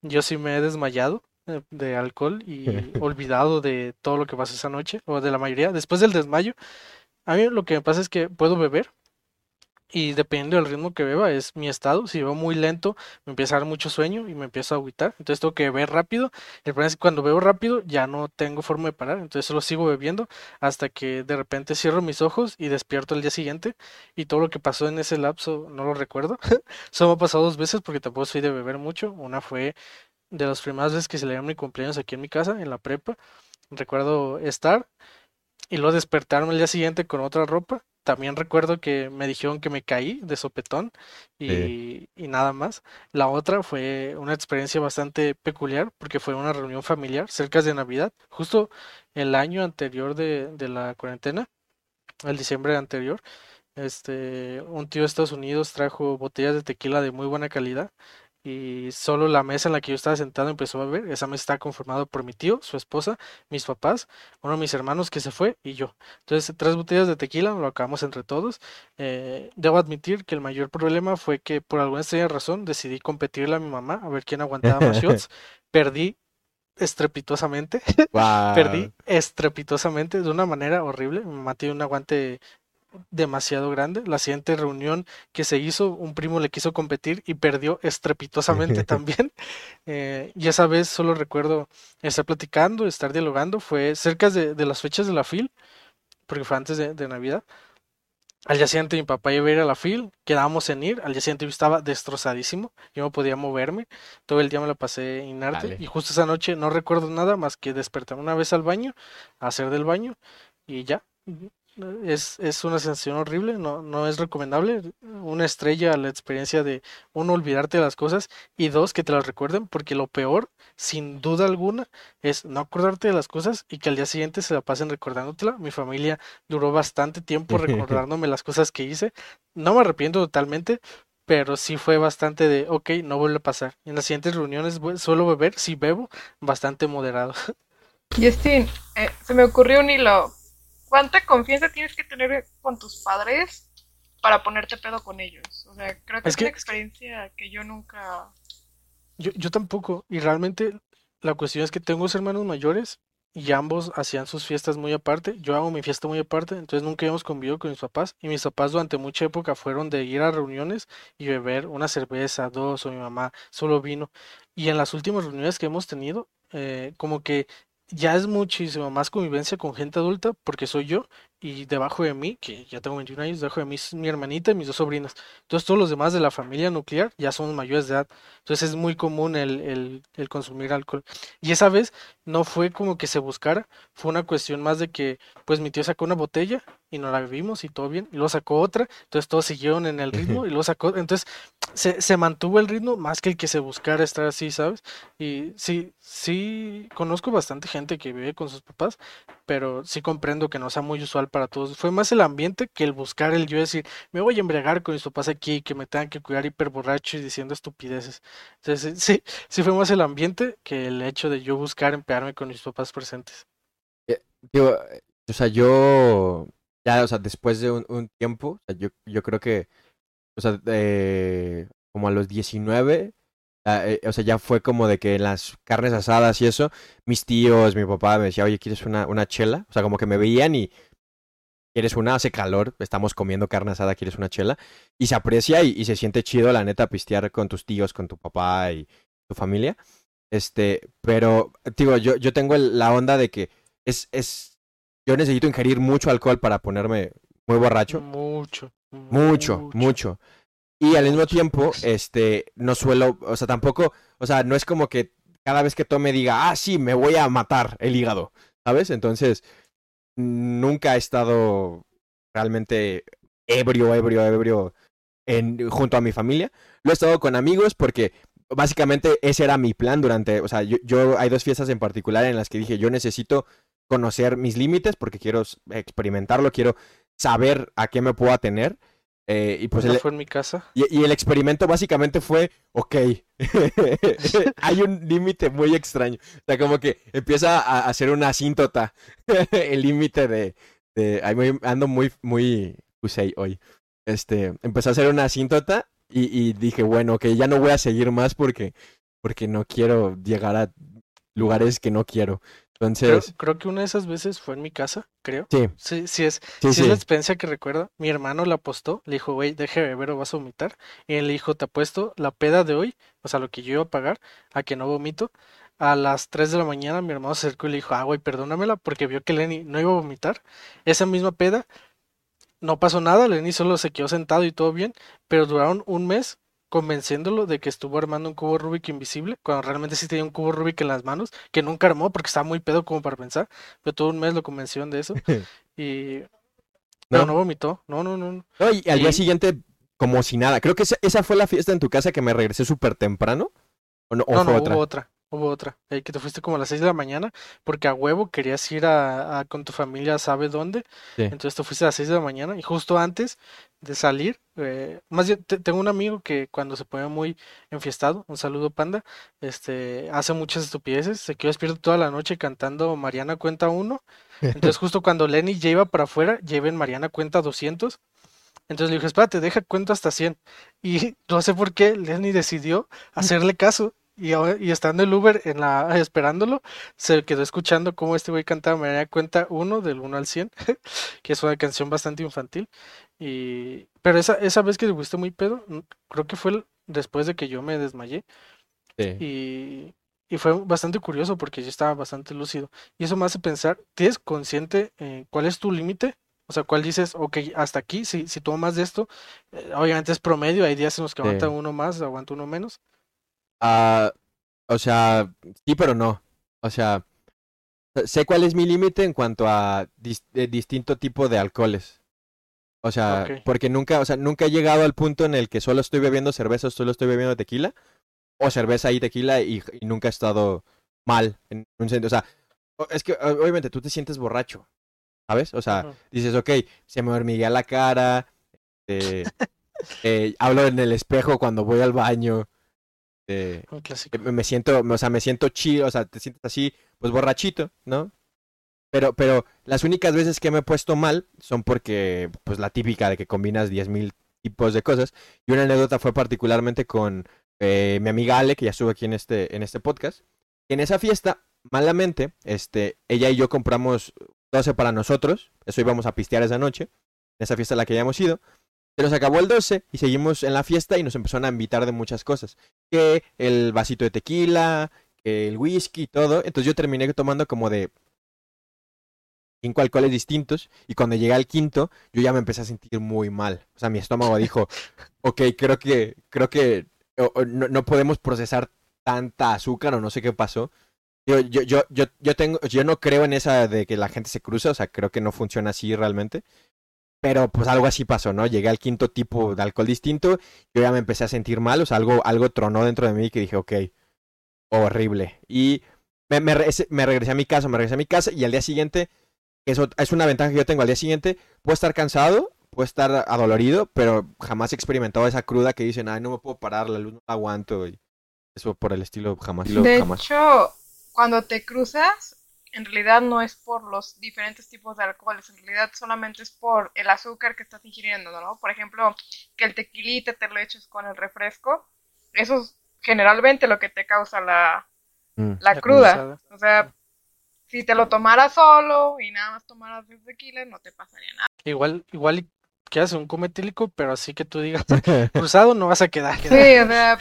yo sí me he desmayado de alcohol y olvidado de todo lo que pasó esa noche, o de la mayoría. Después del desmayo, a mí lo que me pasa es que puedo beber y dependiendo del ritmo que beba es mi estado. Si bebo muy lento, me empieza a dar mucho sueño y me empiezo a agüitar. Entonces tengo que beber rápido. El problema es que cuando bebo rápido ya no tengo forma de parar. Entonces solo sigo bebiendo hasta que de repente cierro mis ojos y despierto el día siguiente. Y todo lo que pasó en ese lapso no lo recuerdo. Solo me ha pasado dos veces porque tampoco soy de beber mucho. Una fue de las primeras veces que celebraron mi cumpleaños aquí en mi casa, en la prepa. Recuerdo estar y luego despertarme el día siguiente con otra ropa. También recuerdo que me dijeron que me caí de sopetón y, y, nada más. La otra fue una experiencia bastante peculiar porque fue una reunión familiar cerca de Navidad, justo el año anterior de, de la cuarentena, el diciembre anterior. Este, un tío de Estados Unidos trajo botellas de tequila de muy buena calidad y solo la mesa en la que yo estaba sentado empezó a beber. Esa mesa estaba conformada por mi tío, su esposa, mis papás, uno de mis hermanos que se fue y yo. Entonces, tres botellas de tequila, lo acabamos entre todos. Eh, debo admitir que el mayor problema fue que por alguna extraña razón decidí competirle a mi mamá a ver quién aguantaba más shots. Perdí estrepitosamente. Perdí estrepitosamente de una manera horrible. Mi mamá tiene un aguante demasiado grande. La siguiente reunión que se hizo, un primo le quiso competir y perdió estrepitosamente también. Eh, y esa vez solo recuerdo estar platicando, estar dialogando. Fue cerca de, de las fechas de la FIL, porque fue antes de, Navidad. Al día siguiente mi papá iba a ir a la FIL, quedábamos en ir, al día siguiente yo estaba destrozadísimo, yo no podía moverme, todo el día me lo pasé inerte y justo esa noche no recuerdo nada más que despertar una vez al baño, hacer del baño y ya, es, es una sensación horrible, no, no es recomendable. Una estrella la experiencia de, uno, olvidarte de las cosas y dos, que te las recuerden, porque lo peor, sin duda alguna, es no acordarte de las cosas y que al día siguiente se la pasen recordándotela. Mi familia duró bastante tiempo recordándome las cosas que hice. No me arrepiento totalmente, pero sí fue bastante de, ok, no vuelve a pasar. En las siguientes reuniones suelo beber, si bebo, bastante moderado.
Justin, eh, se me ocurrió un hilo. ¿Cuánta confianza tienes que tener con tus padres para ponerte pedo con ellos? O sea, creo que es, una experiencia que yo nunca...
Yo, yo tampoco, y realmente la cuestión es que tengo dos hermanos mayores y ambos hacían sus fiestas muy aparte. Yo hago mi fiesta muy aparte, entonces nunca habíamos convivido con mis papás. Y mis papás durante mucha época fueron de ir a reuniones y beber una cerveza, dos, o mi mamá solo vino. Y en las últimas reuniones que hemos tenido, eh, como que ya es muchísimo más convivencia con gente adulta porque soy yo y debajo de mí, que ya tengo 21 años, debajo de mí es mi hermanita y mis dos sobrinas. Entonces todos los demás de la familia nuclear ya son mayores de edad. Entonces es muy común el, el, el consumir alcohol. Y esa vez no fue como que se buscara, fue una cuestión más de que pues mi tío sacó una botella y no la bebimos y todo bien, y luego sacó otra, entonces todos siguieron en el ritmo y luego sacó, entonces se, se mantuvo el ritmo más que el que se buscara estar así, ¿sabes? Y sí, sí, conozco bastante gente que vive con sus papás, pero sí comprendo que no sea muy usual para todos. Fue más el ambiente que el buscar el yo decir, me voy a embriagar con mis papás aquí, que me tengan que cuidar hiper borracho y diciendo estupideces. Entonces, sí, sí fue más el ambiente que el hecho de yo buscar empearme con mis papás presentes.
Eh, o sea, yo ya, o sea, después de un, tiempo, o sea, yo, yo creo que, o sea, eh, como a los 19, ah, eh, o sea, ya fue como de que en las carnes asadas y eso, mis tíos, mi papá me decía, oye, ¿quieres una, una chela? O sea, como que me veían y, ¿quieres una? Hace calor, estamos comiendo carne asada, ¿quieres una chela? Y se aprecia y, se siente chido, la neta, pistear con tus tíos, con tu papá y tu familia. Este, pero, digo, yo, yo tengo la onda de que es, es yo necesito ingerir mucho alcohol para ponerme muy borracho.
Mucho.
Mucho, mucho. Y al mismo tiempo, este, no suelo, o sea, tampoco, o sea, no es como que cada vez que tome diga, ah, sí, me voy a matar el hígado, ¿sabes? Entonces, nunca he estado realmente ebrio, ebrio, ebrio en, junto a mi familia. Lo he estado con amigos porque básicamente ese era mi plan durante, o sea, yo, yo hay dos fiestas en particular en las que dije, yo necesito conocer mis límites porque quiero experimentarlo, quiero saber a qué me puedo atener. Eh, y pues
fue en mi casa.
Y, el experimento básicamente fue, ok, hay un límite muy extraño. O sea, como que empieza a hacer una asíntota el límite de, de... Ando muy, muy Usei hoy. Este, empezó a hacer una asíntota y, y dije, bueno, que ya no voy a seguir más porque, porque no quiero llegar a lugares que no quiero. Entonces...
Creo, que una de esas veces fue en mi casa, creo.
Sí.
Sí, sí es, sí, es la experiencia que recuerdo. Mi hermano la apostó, le dijo, güey, deje de beber o vas a vomitar. Y él le dijo, te apuesto la peda de hoy, o sea, lo que yo iba a pagar, a que no vomito. A las 3 de la mañana mi hermano se acercó y le dijo, ah, güey, perdónamela, porque vio que Lenny no iba a vomitar. Esa misma peda, no pasó nada, Lenny solo se quedó sentado y todo bien, pero duraron un mes convenciéndolo de que estuvo armando un cubo Rubik invisible, cuando realmente sí tenía un cubo Rubik en las manos, que nunca armó porque estaba muy pedo como para pensar, pero todo un mes lo convencieron de eso. y... No, no, vomitó, no, no, no.
y al día siguiente, como si nada. Creo que esa, fue la fiesta en tu casa que me regresé súper temprano. ¿O no,
no, no hubo otra. Hubo otra, que te fuiste como a las 6 de la mañana, porque a huevo querías ir a, con tu familia, ¿sabe dónde? Entonces te fuiste a las 6 de la mañana y justo antes de salir, eh, más bien, tengo un amigo que cuando se pone muy enfiestado, un saludo panda, este, hace muchas estupideces, se quedó despierto toda la noche cantando Mariana cuenta uno, entonces justo cuando Lenny ya iba para afuera, lleven Mariana cuenta 200, entonces le dije, espérate, deja cuento hasta 100. Y no sé por qué Lenny decidió hacerle caso y, y, estando el Uber en la, esperándolo, se quedó escuchando cómo este güey cantaba Me da cuenta uno del 1 al 100, que es una canción bastante infantil. Y, pero esa, esa vez que le gustó muy pedo, creo que fue después de que yo me desmayé. Y, y fue bastante curioso porque yo estaba bastante lúcido. Y eso me hace pensar, ¿tienes consciente eh, cuál es tu límite? O sea, ¿cuál dices, ok, hasta aquí, si, si tomo más de esto, eh, obviamente es promedio, hay días en los que aguanta uno más, aguanta uno menos,
Ah, o sea, sí, pero no. O sea, sé cuál es mi límite en cuanto a distinto tipo de alcoholes. O sea, porque nunca, o sea, nunca he llegado al punto en el que solo estoy bebiendo cerveza o solo estoy bebiendo tequila. O cerveza y tequila y, nunca he estado mal en un sentido. O sea, es que obviamente tú te sientes borracho. ¿Sabes? O sea, dices, ok, se me hormiguea la cara. Eh, eh, hablo en el espejo cuando voy al baño. Eh, me siento, o sea, me siento chido, o sea, te sientes así, pues borrachito, ¿no? Pero, pero las únicas veces que me he puesto mal son porque, pues la típica de que combinas 10.000 tipos de cosas. Y una anécdota fue particularmente con eh, mi amiga Ale, que ya estuvo aquí en este, en este podcast. En esa fiesta, malamente, este, ella y yo compramos 12 para nosotros. Eso íbamos a pistear esa noche. En esa fiesta a la que ya hemos ido. Se nos acabó el 12 y seguimos en la fiesta y nos empezaron a invitar de muchas cosas. Que el vasito de tequila, que el whisky todo. Entonces yo terminé tomando como de cinco alcoholes distintos y cuando llegué al quinto yo ya me empecé a sentir muy mal. O sea, mi estómago dijo, ok, creo que, creo que no, no, podemos procesar tanta azúcar o no sé qué pasó. Yo, yo, yo, yo, yo, tengo, yo no creo en esa de que la gente se cruza, o sea, creo que no funciona así realmente. Pero pues algo así pasó, ¿no? Llegué al quinto tipo de alcohol distinto, yo ya me empecé a sentir mal, o sea, algo, algo tronó dentro de mí que dije, ok, horrible. Y me, me, me regresé a mi casa, me regresé a mi casa y al día siguiente eso es una ventaja que yo tengo al día siguiente. Puedo estar cansado, puedo estar adolorido, pero jamás he experimentado esa cruda que dicen, ay, no me puedo parar, la luz no la aguanto. Y eso por el estilo jamás.
De hecho, cuando te cruzas, en realidad no es por los diferentes tipos de alcoholes, en realidad solamente es por el azúcar que estás ingiriendo, ¿no? Por ejemplo, que el tequilite te lo eches con el refresco, eso es generalmente lo que te causa la, mm. la cruda. O sea, si te lo tomaras solo y nada más tomaras de tequila, no te pasaría nada.
Igual, igual quedas un cometílico, pero así que tú digas, cruzado no vas a quedar. Sí,
o sea,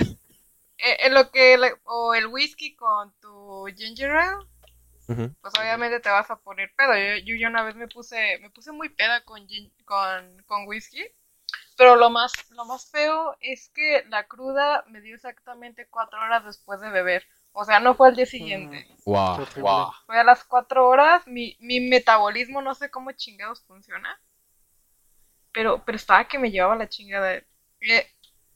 eh, en lo que, o el whisky con tu ginger ale, pues obviamente te vas a poner pedo. Yo, yo, una vez me puse, me puse muy peda con, con, con whisky, pero lo más, lo más feo es que la cruda me dio exactamente cuatro horas después de beber. O sea, no fue al día siguiente.
Wow,
Fue a las cuatro horas. Mi, mi metabolismo no sé cómo chingados funciona. Pero, pero estaba que me llevaba la chingada. Eh,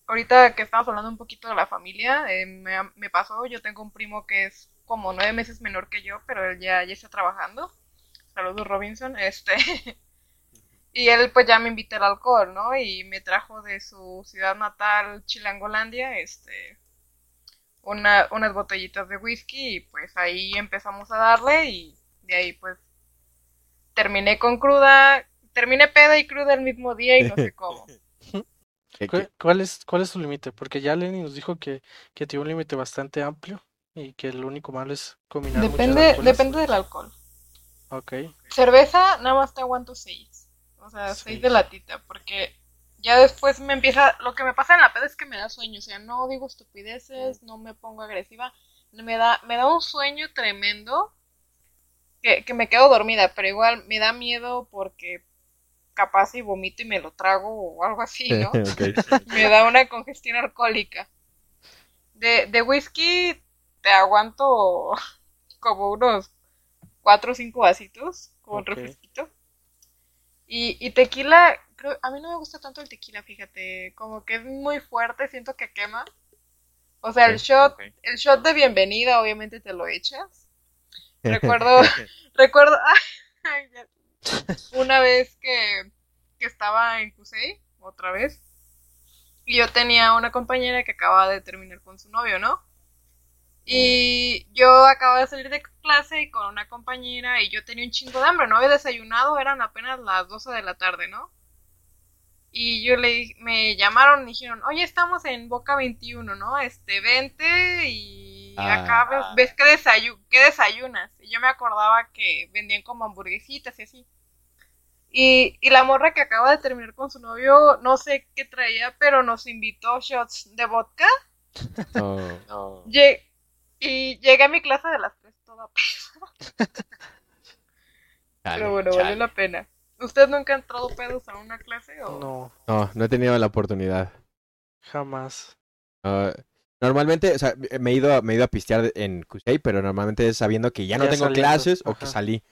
ahorita que estamos hablando un poquito de la familia, eh, me, me, pasó, yo tengo un primo que es como nueve meses menor que yo, pero él ya, ya está trabajando. Saludos Robinson, este. y él pues ya me invitó al alcohol, ¿no? Y me trajo de su ciudad natal, Chilangolandia, este, una, unas botellitas de whisky y pues ahí empezamos a darle y de ahí pues terminé con cruda, terminé peda y cruda el mismo día y no sé cómo.
¿Cuál, es, ¿Cuál es tu límite? Porque ya Lenny nos dijo que, que tiene un límite bastante amplio y que lo único malo es combinar
Depende, depende del alcohol.
Ok.
Cerveza, nada más te aguanto seis. O sea, seis de latita, porque ya después me empieza, lo que me pasa en la peda es que me da sueño, o sea, no digo estupideces, no me pongo agresiva, me da, me da un sueño tremendo que, que me quedo dormida, pero igual me da miedo porque capaz y vomito y me lo trago o algo así, ¿no? Me da una congestión alcohólica. De, de whisky te aguanto como unos cuatro o cinco vasitos con refresquito. Y, y tequila a mí no me gusta tanto el tequila, fíjate, como que es muy fuerte, siento que quema. O sea, el shot, el shot de bienvenida, obviamente te lo echas. Recuerdo, recuerdo, una vez que, que estaba en Cusey, otra vez, y yo tenía una compañera que acababa de terminar con su novio, ¿no? Y yo acababa de salir de clase y con una compañera y yo tenía un chingo de hambre, no había desayunado, eran apenas las 12 de la tarde, ¿no? Y yo le me llamaron y dijeron, oye, estamos en Boca 21, ¿no? Este, vente y acá ah. ves, que, desayunas. Y yo me acordaba que vendían como hamburguesitas y así. Y, y la morra que acaba de terminar con su novio, no sé qué traía, pero nos invitó shots de vodka. Oh. Y llegué a mi clase de las tres toda Pero bueno, vale la pena. ¿Usted nunca ha entrado pedos a una clase? O...
No.
No, no he tenido la oportunidad.
Jamás.
no, Normalmente, o sea, me he ido, me he ido a pistear en Cusey, pero normalmente es sabiendo que ya no
Ya
tengo
saliendo,
clases o que salí.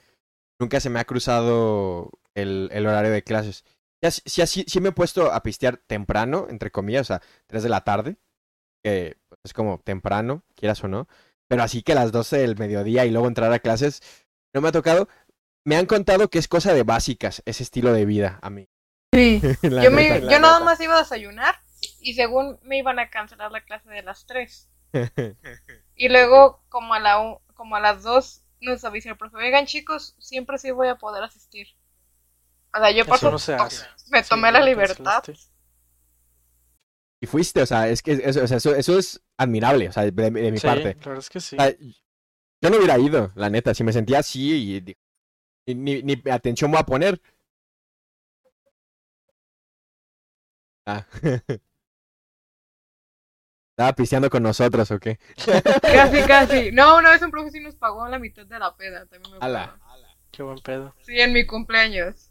Nunca se me ha cruzado el, el horario de clases. Ya, sí, sí, sí, sí me he puesto a pistear temprano, entre comillas, o sea, 3 de la tarde, que pues, es como temprano, quieras o no. Pero así que a las 12 del mediodía y luego entrar a clases, no me ha tocado. Me han contado que es cosa de básicas ese estilo de vida a mí.
Sí. Yo, me, yo nada más iba a desayunar y según me iban a cancelar la clase de las 3. Y luego, como a, la, como a las 2, nos avisa el profe, oigan chicos, siempre sí voy a poder asistir. O sea, yo por
Eso no se hace.
me tomé la libertad.
cancelaste.
Y fuiste, o sea, es que eso, o sea, eso, eso es admirable, o sea, de, de mi
Sí,
parte.
la verdad es que sí.
O sea, yo no hubiera ido, la neta, si me sentía así y, y ni, ni atención voy a poner. Ah. Estaba pisteando con nosotros, ¿o qué?
Casi, casi. No, una vez un profe sí nos pagó la mitad de la peda. También me
Ala.
acuerdo.
Qué buen pedo.
Sí, en mi cumpleaños.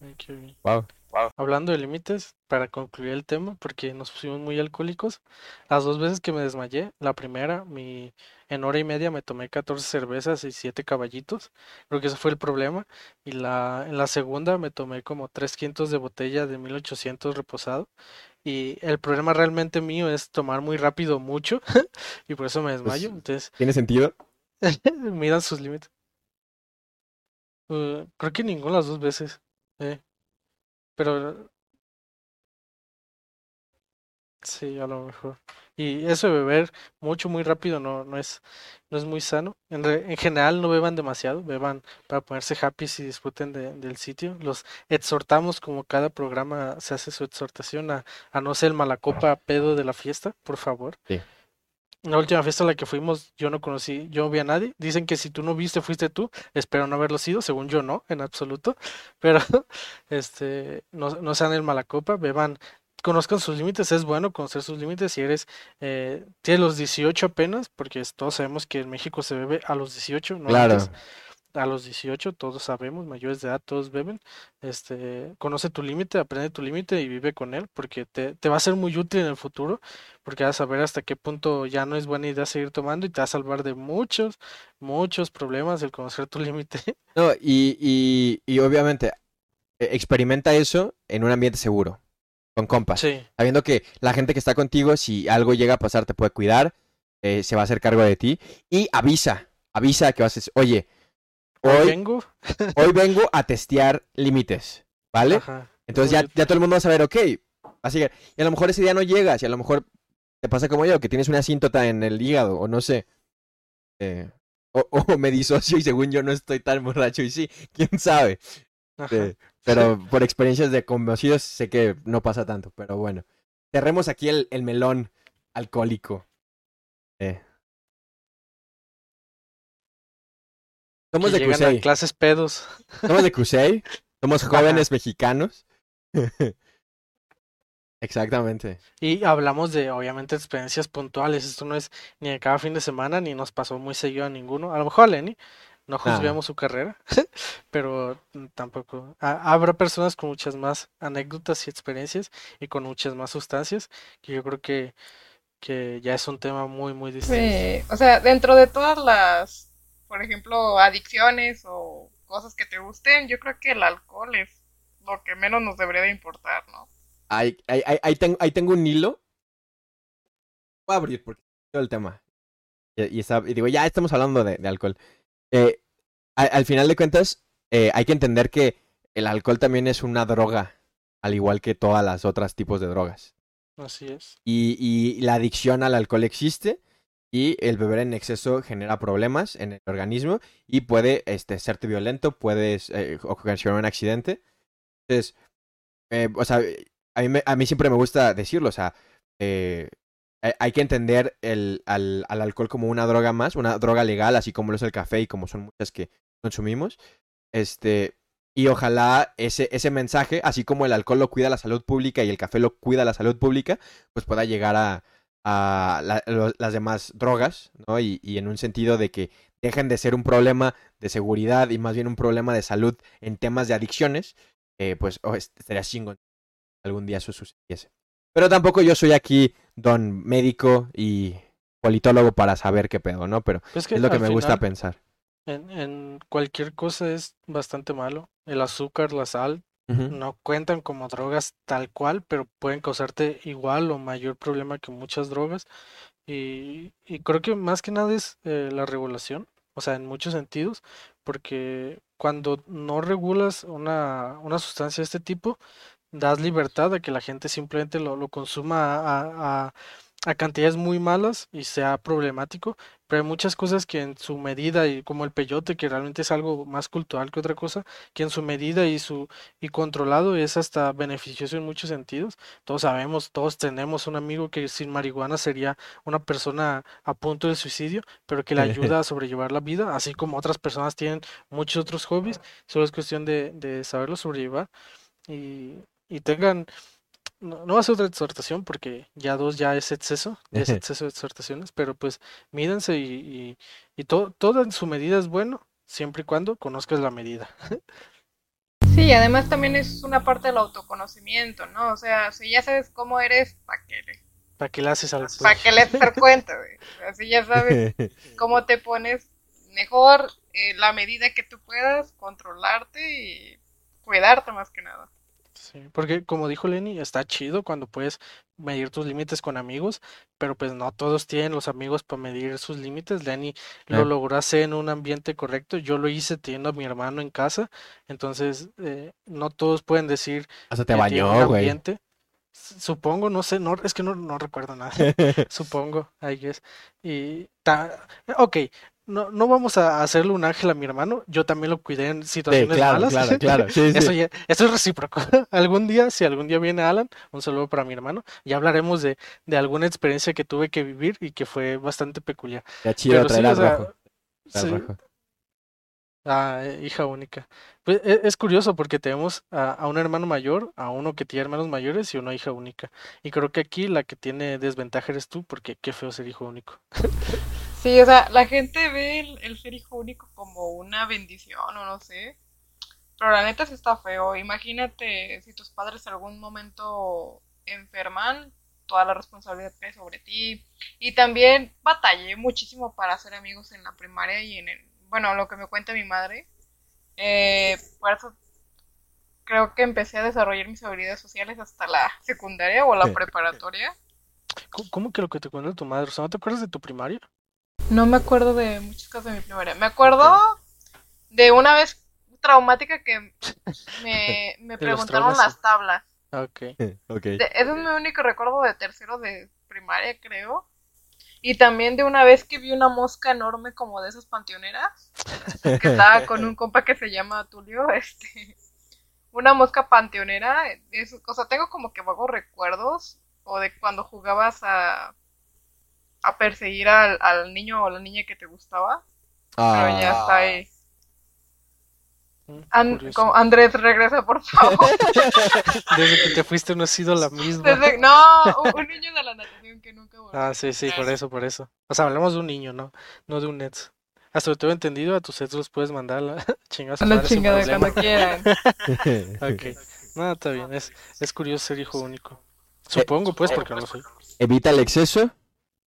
Ay, qué bien.
Wow.
Hablando de límites, para concluir el tema, porque nos pusimos muy alcohólicos, las dos veces que me desmayé, la primera, mi, en hora y media me tomé 14 cervezas y 7 caballitos, creo que ese fue el problema, y la, en la segunda me tomé como 3 quintos de botella de 1800 reposado, y el problema realmente mío es tomar muy rápido mucho, y por eso me desmayo, entonces
¿Tiene sentido?
midan sus límites. Uh, creo que ninguna las dos veces. eh. Pero sí, a lo mejor. Y eso de beber mucho, muy rápido no, no es, no es muy sano. En, re- en general no beban demasiado, beban para ponerse happy y disfruten de- del sitio. Los exhortamos como cada programa se hace su exhortación a, a no ser el malacopa pedo de la fiesta, por favor.
Sí.
La última fiesta a la que fuimos, yo no conocí, yo no vi a nadie. Dicen que si tú no viste, fuiste tú. Espero no haberlo sido, según yo no, en absoluto. Pero, este, no, no sean el malacopa, beban, conozcan sus límites. Es bueno conocer sus límites. Si eres, eh, tienes los 18 apenas, porque todos sabemos que en México se bebe a los 18, no
Claro.
antes. A los 18, todos sabemos, mayores de edad, todos beben. Este, conoce tu límite, aprende tu límite y vive con él, porque te, te va a ser muy útil en el futuro, porque vas a saber hasta qué punto ya no es buena idea seguir tomando y te va a salvar de muchos, muchos problemas el conocer tu límite.
No, y, y, y obviamente eh, experimenta eso en un ambiente seguro, con compas.
Sí,
Sabiendo que la gente que está contigo, si algo llega a pasar, te puede cuidar, eh, se va a hacer cargo de ti. Y avisa, avisa que vas a decir, oye,
hoy vengo.
hoy vengo a testear límites, ¿vale?
Ajá.
Entonces ya, ya todo el mundo va a saber, ok, así que, y a lo mejor ese día no llegas, y a lo mejor te pasa como yo, que tienes una asíntota en el hígado, o no sé. Eh, o, o me disocio y según yo no estoy tan borracho, y sí, quién sabe. Eh, pero por experiencias de conocidos sé que no pasa tanto, pero bueno. Cerremos aquí el, el melón alcohólico. Somos
Que
de
llegan a
Cusey.
clases pedos.
Somos de Cusey. Somos
Ajá.
jóvenes mexicanos. Exactamente.
Y hablamos de, obviamente, experiencias puntuales. Esto no es ni de cada fin de semana, ni nos pasó muy seguido a ninguno. A lo mejor a Lenny, no juzgamos su carrera, pero mm, tampoco. ha- habrá personas con muchas más anécdotas y experiencias y con muchas más sustancias, que yo creo que, que ya es un tema muy, muy distinto.
Sí, o sea, dentro de todas las, por ejemplo, adicciones o cosas que te gusten, yo creo que el alcohol es lo que menos nos debería de importar, ¿no?
Ahí, ahí, ahí- ahí tengo, ahí tengo un hilo. Voy a abrir porque todo el tema. Y, y está- y digo, ya estamos hablando de, de alcohol. Eh, al final de cuentas, eh, hay que entender que el alcohol también es una droga, al igual que todas las otras tipos de drogas.
Así es.
Y, y la adicción al alcohol existe y el beber en exceso genera problemas en el organismo y puede este, serte violento, puedes eh, ocasionar un accidente. Entonces, eh, o sea, a mí, me- a mí siempre me gusta decirlo, o sea, eh, hay- que entender el, al, al alcohol como una droga más, una droga legal, así como lo es el café y como son muchas que consumimos. Este, y ojalá ese, ese mensaje, así como el alcohol lo cuida la salud pública y el café lo cuida la salud pública, pues pueda llegar a, a la- lo- las demás drogas, ¿no? Y, y en un sentido de que dejen de ser un problema de seguridad y más bien un problema de salud en temas de adicciones, eh, pues oh, est- estaría chingón algún día eso sucediese. Pero tampoco yo soy aquí don médico y politólogo para saber qué pedo, ¿no? Pero es lo que me gusta pensar.
En, en cualquier cosa es bastante malo. El azúcar, la sal, No cuentan como drogas tal cual, pero pueden causarte igual o mayor problema que muchas drogas. Y, y creo que más que nada es eh, la regulación, o sea, en muchos sentidos, porque cuando no regulas una, una sustancia de este tipo, das libertad a que la gente simplemente lo, lo consuma a cantidades muy malas y sea problemático, pero hay muchas cosas que en su medida, y como el peyote, que realmente es algo más cultural que otra cosa, que en su medida y su y controlado es hasta beneficioso en muchos sentidos. Todos sabemos, todos tenemos un amigo que sin marihuana sería una persona a punto del suicidio, pero que le ayuda a sobrellevar la vida, así como otras personas tienen muchos otros hobbies, solo es cuestión de, de saberlo sobrellevar y, y tengan, no, no va a ser otra exhortación porque ya dos ya es exceso, ya es exceso de exhortaciones, pero pues mídense y, y, y todo, todo en su medida es bueno, siempre y cuando conozcas la medida.
Sí, además también es una parte del autoconocimiento, ¿no? O sea, si ya sabes cómo eres, ¿para qué le,
¿Para qué le haces al
pa' qué le dar cuenta, güey? Si ya sabes cómo te pones, mejor eh, la medida que tú puedas, controlarte y cuidarte más que nada.
Sí, porque como dijo Lenny, está chido cuando puedes medir tus límites con amigos, pero pues no todos tienen los amigos para medir sus límites. Lenny lo logró hacer en un ambiente correcto. Yo lo hice teniendo a mi hermano en casa, entonces eh, no todos pueden decir
Hasta te
tienen un
bañó, güey.
Supongo, no sé, no, es que no, no recuerdo nada. Supongo, I guess. Y ta- ok, no, no vamos a hacerle un ángel a mi hermano. Yo también lo cuidé en
Sí,
situaciones
claro,
malas.
claro, claro. Sí,
Eso
sí.
ya, eso es recíproco. Algún día, si algún día viene Alan, un saludo para mi hermano, ya hablaremos de, de alguna experiencia que tuve que vivir y que fue bastante peculiar.
Ya chido
Pero sí,
traer
o
al
sea,
rojo. al
sí,
rojo.
ah, eh, hija única. Pues e- es, curioso porque tenemos a, a un hermano mayor, a uno que tiene hermanos mayores y una hija única. Y creo que aquí la que tiene desventaja eres tú, porque qué feo ser hijo único.
Sí, o sea, la gente ve el, el ser hijo único como una bendición o no sé. Pero la neta sí está feo. Imagínate si tus padres en algún momento enferman, toda la responsabilidad cae sobre ti. Y también batallé muchísimo para hacer amigos en la primaria y en el, bueno, lo que me cuenta mi madre. Eh, por eso creo que empecé a desarrollar mis habilidades sociales hasta la secundaria o la preparatoria.
¿Cómo, cómo que lo que te cuenta tu madre? O sea, ¿no te acuerdas de tu primaria?
No me acuerdo de muchas cosas de mi primaria. Me acuerdo de una vez traumática que me, preguntaron las tablas.
Ok.
Ok.
De- ese es mi único recuerdo de tercero de primaria, creo. Y también de una vez que vi una mosca enorme como de esas panteoneras, que estaba con un compa que se llama Tulio, este, una mosca panteonera, es, o sea, tengo como que vagos recuerdos, o de cuando jugabas a, a perseguir al, al niño o la niña que te gustaba, pero ya está
Ah,
ahí.
Mm,
como- Andrés, regresa, por favor.
Desde que te fuiste no has sido la misma.
Desde- no, un, un niño de la natación que nunca volvió.
Ah, sí, sí, por eso, por eso. O sea, hablamos de un niño, ¿no? No de un ex. Hasta lo tengo entendido, a tus ex los puedes mandar a la chingada. a
la chingada cuando quieran.
Ok. No, está bien. Es, es curioso ser hijo único. Supongo, pues, porque no lo soy.
Evita el exceso,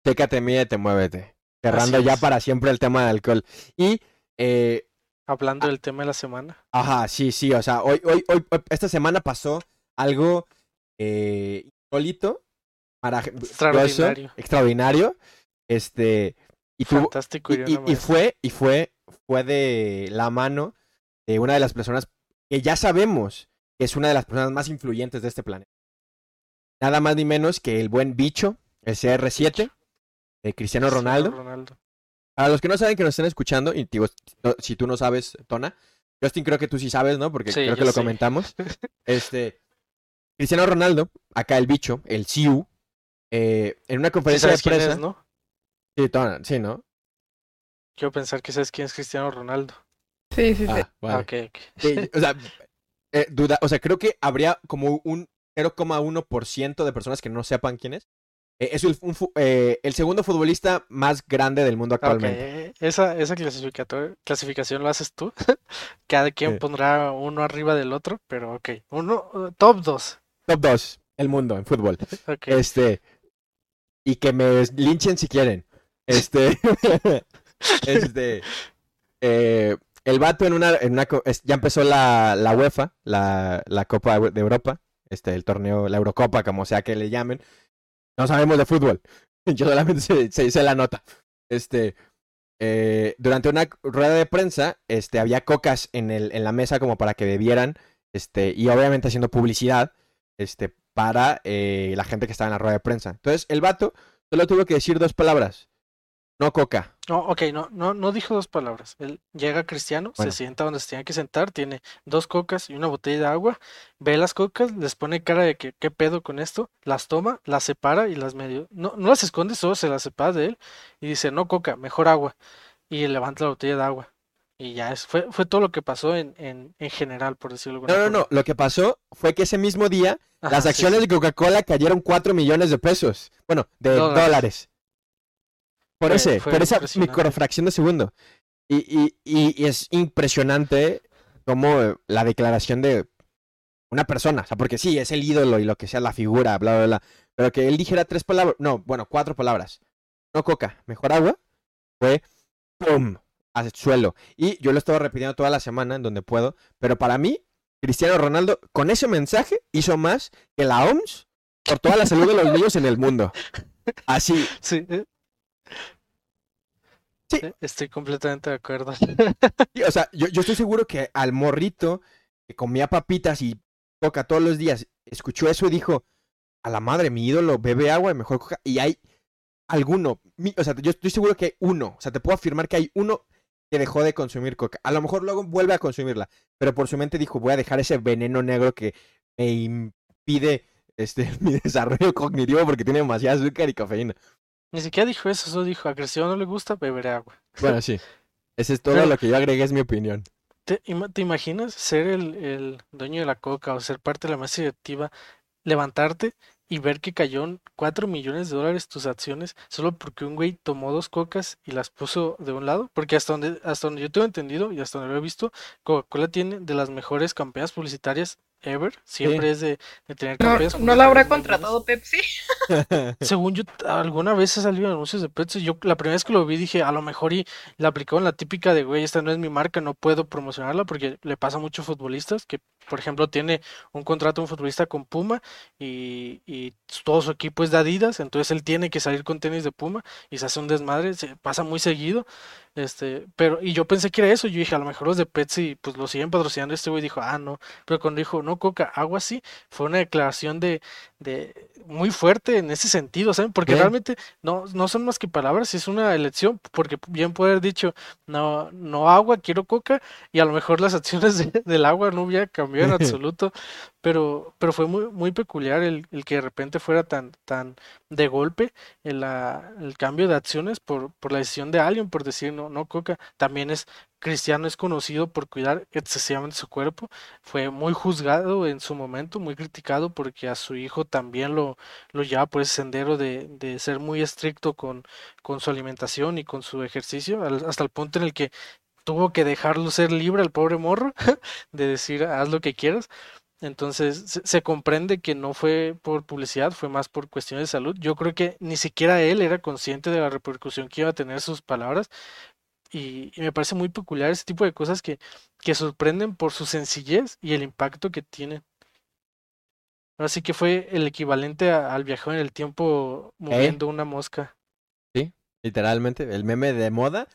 chécate, mídete, muévete. Cerrando ya para siempre el tema del alcohol. Y, eh,
Hablando del tema de la semana.
ajá, sí, sí, o sea, hoy, hoy, hoy, esta semana pasó algo eh, insólito,
Extraordinario.
extraordinario, este, y tuvo,
Fantástico.
y, y- fue, y fue, fue de la mano de una de las personas que ya sabemos que es una de las personas más influyentes de este planeta. Nada más ni menos que el buen bicho, el CR7, de Cristiano
Cristiano
Ronaldo.
Ronaldo.
Para los que no saben que nos estén escuchando, y digo, si tú no sabes, Tona, Justin creo que tú sí sabes, ¿no? Porque
Sí,
creo que lo
sí.
comentamos. Este, Cristiano Ronaldo, acá el bicho, el CIU, eh, en una
¿Sí
conferencia de prensa.
no?
Sí, Tona, sí, ¿no?
Quiero pensar que sabes quién es Cristiano Ronaldo.
Sí, sí, sí.
Ah, vale.
Ah, ok, ok.
Sí, o sea, eh, duda, o sea, creo que habría como un 0,1% de personas que no sepan quién es. Eh, es el, un fu- eh, el segundo futbolista más grande del mundo actualmente.
esa, esa clasificación lo haces tú. Cada quien
Sí.
pondrá uno arriba del otro, pero ok. Uno, uh, top 2.
Top 2. el mundo en fútbol. Este, y que me linchen si quieren. Este, este, eh, el vato en una, en una ya empezó la, la UEFA, la, la Copa de Europa, este, el torneo, la Eurocopa, como sea que le llamen. No sabemos de fútbol. Yo solamente se, dice la nota. Este, eh, durante una rueda de prensa, este, había cocas en, el, en la mesa como para que bebieran, este, y obviamente haciendo publicidad, este, para eh, la gente que estaba en la rueda de prensa. Entonces, el vato solo tuvo que decir dos palabras. No coca.
No, ok, no, no, no dijo dos palabras. Él llega cristiano, se sienta donde se tiene que sentar, tiene dos cocas y una botella de agua, ve las cocas, les pone cara de que qué pedo con esto, las toma, las separa y las medio, no, no las esconde, solo se las separa de él y dice, no coca, mejor agua. Y levanta la botella de agua. Y ya es, fue, fue todo lo que pasó en, en, en general, por decirlo
No, no, no. Lo que pasó fue que ese mismo día las acciones de Coca-Cola cayeron 4 millones de pesos. Bueno, de dólares. Por, ese, por esa microfracción de segundo. Y, y, y, es impresionante como la declaración de una persona. O sea, porque sí, es el ídolo y lo que sea, la figura, bla, bla, bla. Pero que él dijera tres palabras. No, bueno, cuatro palabras. No coca, mejor agua. Fue ¡pum! al suelo. Y yo lo estaba repitiendo toda la semana en donde puedo, pero para mí, Cristiano Ronaldo, con ese mensaje, hizo más que la OMS por toda la salud de los niños en el mundo. Así.
Sí. Sí. Estoy completamente de acuerdo.
o sea, yo, yo estoy seguro que al morrito que comía papitas y coca todos los días, escuchó eso y dijo, a la madre, mi ídolo bebe agua y mejor coca. Y hay alguno, o sea, yo estoy seguro que hay uno, o sea, te puedo afirmar que hay uno que dejó de consumir coca. A lo mejor luego vuelve a consumirla, pero por su mente dijo, voy a dejar ese veneno negro que me impide este, mi desarrollo cognitivo porque tiene demasiada azúcar y cafeína.
Ni siquiera dijo eso, solo dijo, a Cristiano no le gusta, beber agua.
Bueno, sí. Ese es todo lo que yo agregué, es mi opinión.
¿Te, ¿Te, imaginas ser el, el, dueño de la coca o ser parte de la mesa directiva, levantarte y ver que cayó 4 millones de dólares tus acciones solo porque un güey tomó dos cocas y las puso de un lado. Porque hasta donde, hasta donde yo tengo entendido y hasta donde lo he visto, Coca-Cola tiene de las mejores campañas publicitarias ever. Siempre es de, tener
campañas. ¿No, ¿No la habrá contratado Pepsi?
Según yo, alguna vez ha salido anuncios de Pepsi. Yo la primera vez que lo vi dije, a lo mejor y la aplicó en la típica de, güey, esta no es mi marca, no puedo promocionarla porque le pasa a muchos futbolistas que por ejemplo, tiene un contrato un futbolista con Puma y, y, todo su equipo es de Adidas, entonces él tiene que salir con tenis de Puma y se hace un desmadre, se pasa muy seguido. Este, pero, y yo pensé que era eso, yo dije, a lo mejor los de Pepsi, pues lo siguen patrocinando. Este güey dijo, ah, no, pero cuando dijo, no, Coca, agua sí, fue una declaración de, de muy fuerte en ese sentido, ¿saben? Porque realmente no, no son más que palabras, es una elección, porque bien puede haber dicho, no, no agua, quiero Coca, y a lo mejor las acciones del agua no hubiera cambiado en absoluto, pero, pero fue muy, muy peculiar el, el que de repente fuera tan, tan de golpe el, el cambio de acciones por, por la decisión de alguien, por decir no, no coca, también es Cristiano es conocido por cuidar excesivamente su cuerpo, fue muy juzgado en su momento, muy criticado porque a su hijo también lo, lo lleva por ese sendero de, de ser muy estricto con, con su alimentación y con su ejercicio, hasta el punto en el que tuvo que dejarlo ser libre al pobre morro, de decir haz lo que quieras. Entonces se, comprende que no fue por publicidad, fue más por cuestiones de salud. Yo creo que ni siquiera él era consciente de la repercusión que iba a tener sus palabras. Y, me parece muy peculiar ese tipo de cosas que, que sorprenden por su sencillez y el impacto que tienen. Así que fue el equivalente al viajero en el tiempo moviendo una mosca.
Sí, literalmente, el meme de moda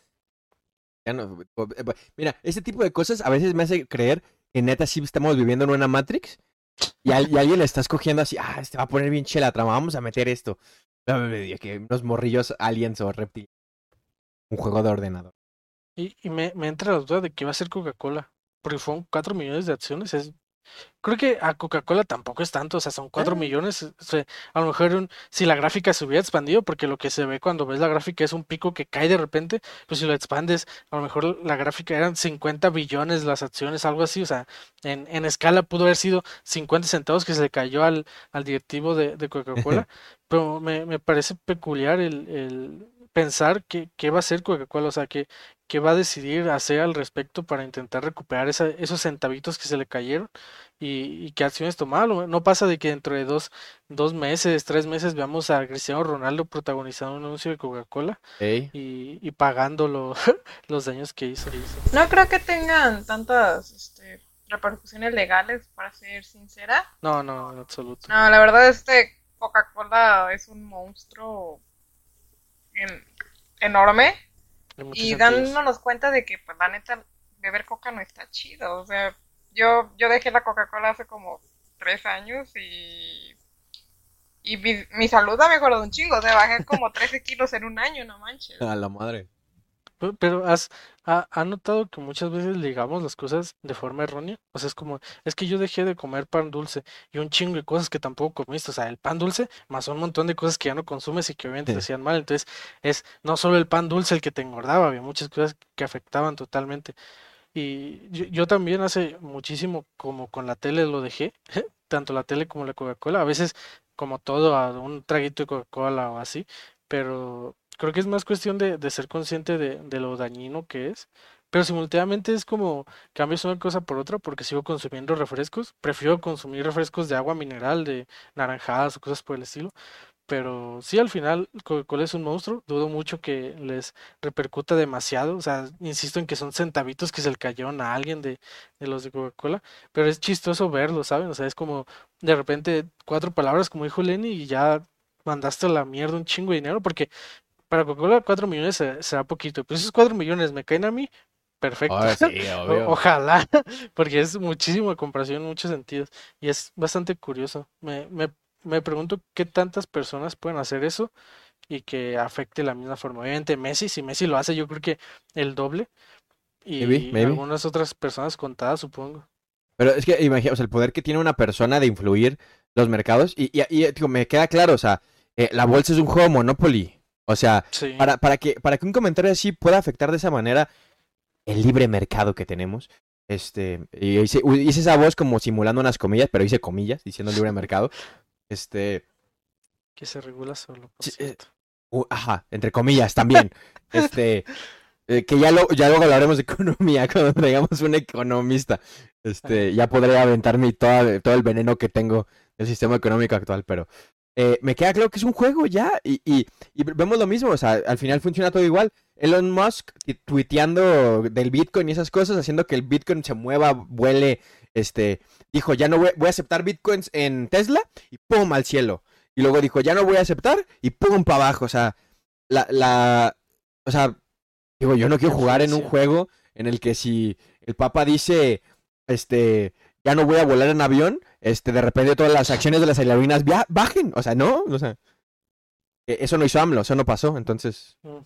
mira, ese tipo de cosas a veces me hace creer que neta sí estamos viviendo en una Matrix y, alguien le está escogiendo así, ah, este va a poner bien chela la trama, vamos a meter esto. Que unos morrillos aliens o reptiles. Un juego de ordenador.
Y, me entra la duda de que va a ser Coca-Cola. Porque fueron 4 millones de acciones. Es Creo que a Coca-Cola tampoco es tanto, o sea, son 4 ah. millones. a lo mejor si la gráfica se hubiera expandido, porque lo que se ve cuando ves la gráfica es un pico que cae de repente, pues si lo expandes, a lo mejor la gráfica eran 50 billones las acciones, algo así, o sea, en, en escala pudo haber sido 50 centavos que se le cayó al, al directivo de, de Coca-Cola, pero me, me parece peculiar el, el pensar qué, qué va a hacer Coca-Cola, o sea, qué, qué va a decidir hacer al respecto para intentar recuperar esa, esos centavitos que se le cayeron y, qué acciones tomar. No pasa de que dentro de dos, dos meses, tres meses veamos a Cristiano Ronaldo protagonizando un anuncio de Coca-Cola y, y pagando los daños que hizo,
No creo que tengan tantas este, repercusiones legales, para ser sincera.
No, no, en absoluto.
No, la verdad, este Coca-Cola es un monstruo enorme y dándonos cuenta de que, pues, la neta, beber coca no está chido. O sea, yo, yo dejé la Coca-Cola hace como tres años y. Y mi, salud ha mejorado un chingo. O sea, bajé como 13 kilos en un año, no manches.
A la madre.
Pero has ha, notado que muchas veces ligamos las cosas de forma errónea. O sea, es como, es que yo dejé de comer pan dulce y un chingo de cosas que tampoco comiste. O sea, el pan dulce más un montón de cosas que ya no consumes y que obviamente te hacían mal. Entonces, es no solo el pan dulce el que te engordaba, había muchas cosas que afectaban totalmente. Y yo, yo también hace muchísimo, como con la tele lo dejé, tanto la tele como la Coca-Cola. A veces, como todo, a un traguito de Coca-Cola o así. Pero creo que es más cuestión de, ser consciente de, lo dañino que es. Pero simultáneamente es como cambios una cosa por otra porque sigo consumiendo refrescos. Prefiero consumir refrescos de agua mineral, de naranjadas o cosas por el estilo. Pero sí, al final Coca-Cola es un monstruo. Dudo mucho que les repercuta demasiado. O sea, insisto en que son centavitos que se le cayeron a alguien de, de los de Coca-Cola. Pero es chistoso verlo, ¿saben? O sea, es como de repente cuatro palabras, como dijo Lenny, y ya mandaste a la mierda un chingo de dinero. Porque para Coca-Cola 4 millones será poquito, pero esos 4 millones me caen a mí, perfecto. ojalá, porque es muchísimo de comparación en muchos sentidos y es bastante curioso. Me, me, me pregunto qué tantas personas pueden hacer eso y que afecte de la misma forma. Obviamente Messi, si Messi lo hace, yo creo que el doble. Y algunas otras personas contadas, supongo.
Pero es que imaginaos el poder que tiene una persona de influir los mercados. Y, y, digo, me queda claro, o sea, eh, la bolsa es un juego Monopoly. O sea, para, para, que, para que un comentario así pueda afectar de esa manera el libre mercado que tenemos, este, y hice, hice, esa voz como simulando unas comillas, pero hice comillas, diciendo libre mercado. Este.
Que se regula solo.
Eh, ajá, entre comillas también. este. Eh, que ya, lo, ya luego hablaremos de economía cuando traigamos un economista. Este, ya podré aventarme todo, todo el veneno que tengo del sistema económico actual, pero eh, me queda claro que es un juego ya y, y, vemos lo mismo, o sea, al final funciona todo igual. Elon Musk tuiteando del Bitcoin y esas cosas, haciendo que el Bitcoin se mueva, vuele, este, dijo, ya no voy, a aceptar Bitcoins en Tesla y pum, al cielo. Y luego dijo, ya no voy a aceptar y pum, para abajo, o sea, la, la, o sea, digo, yo no quiero jugar en un juego en el que si el Papa dice, este, ya no voy a volar en avión, este, de repente todas las acciones de las aerolíneas bajen. O sea, no, o sea, e, eso no hizo AMLO, eso no pasó, entonces. Mm.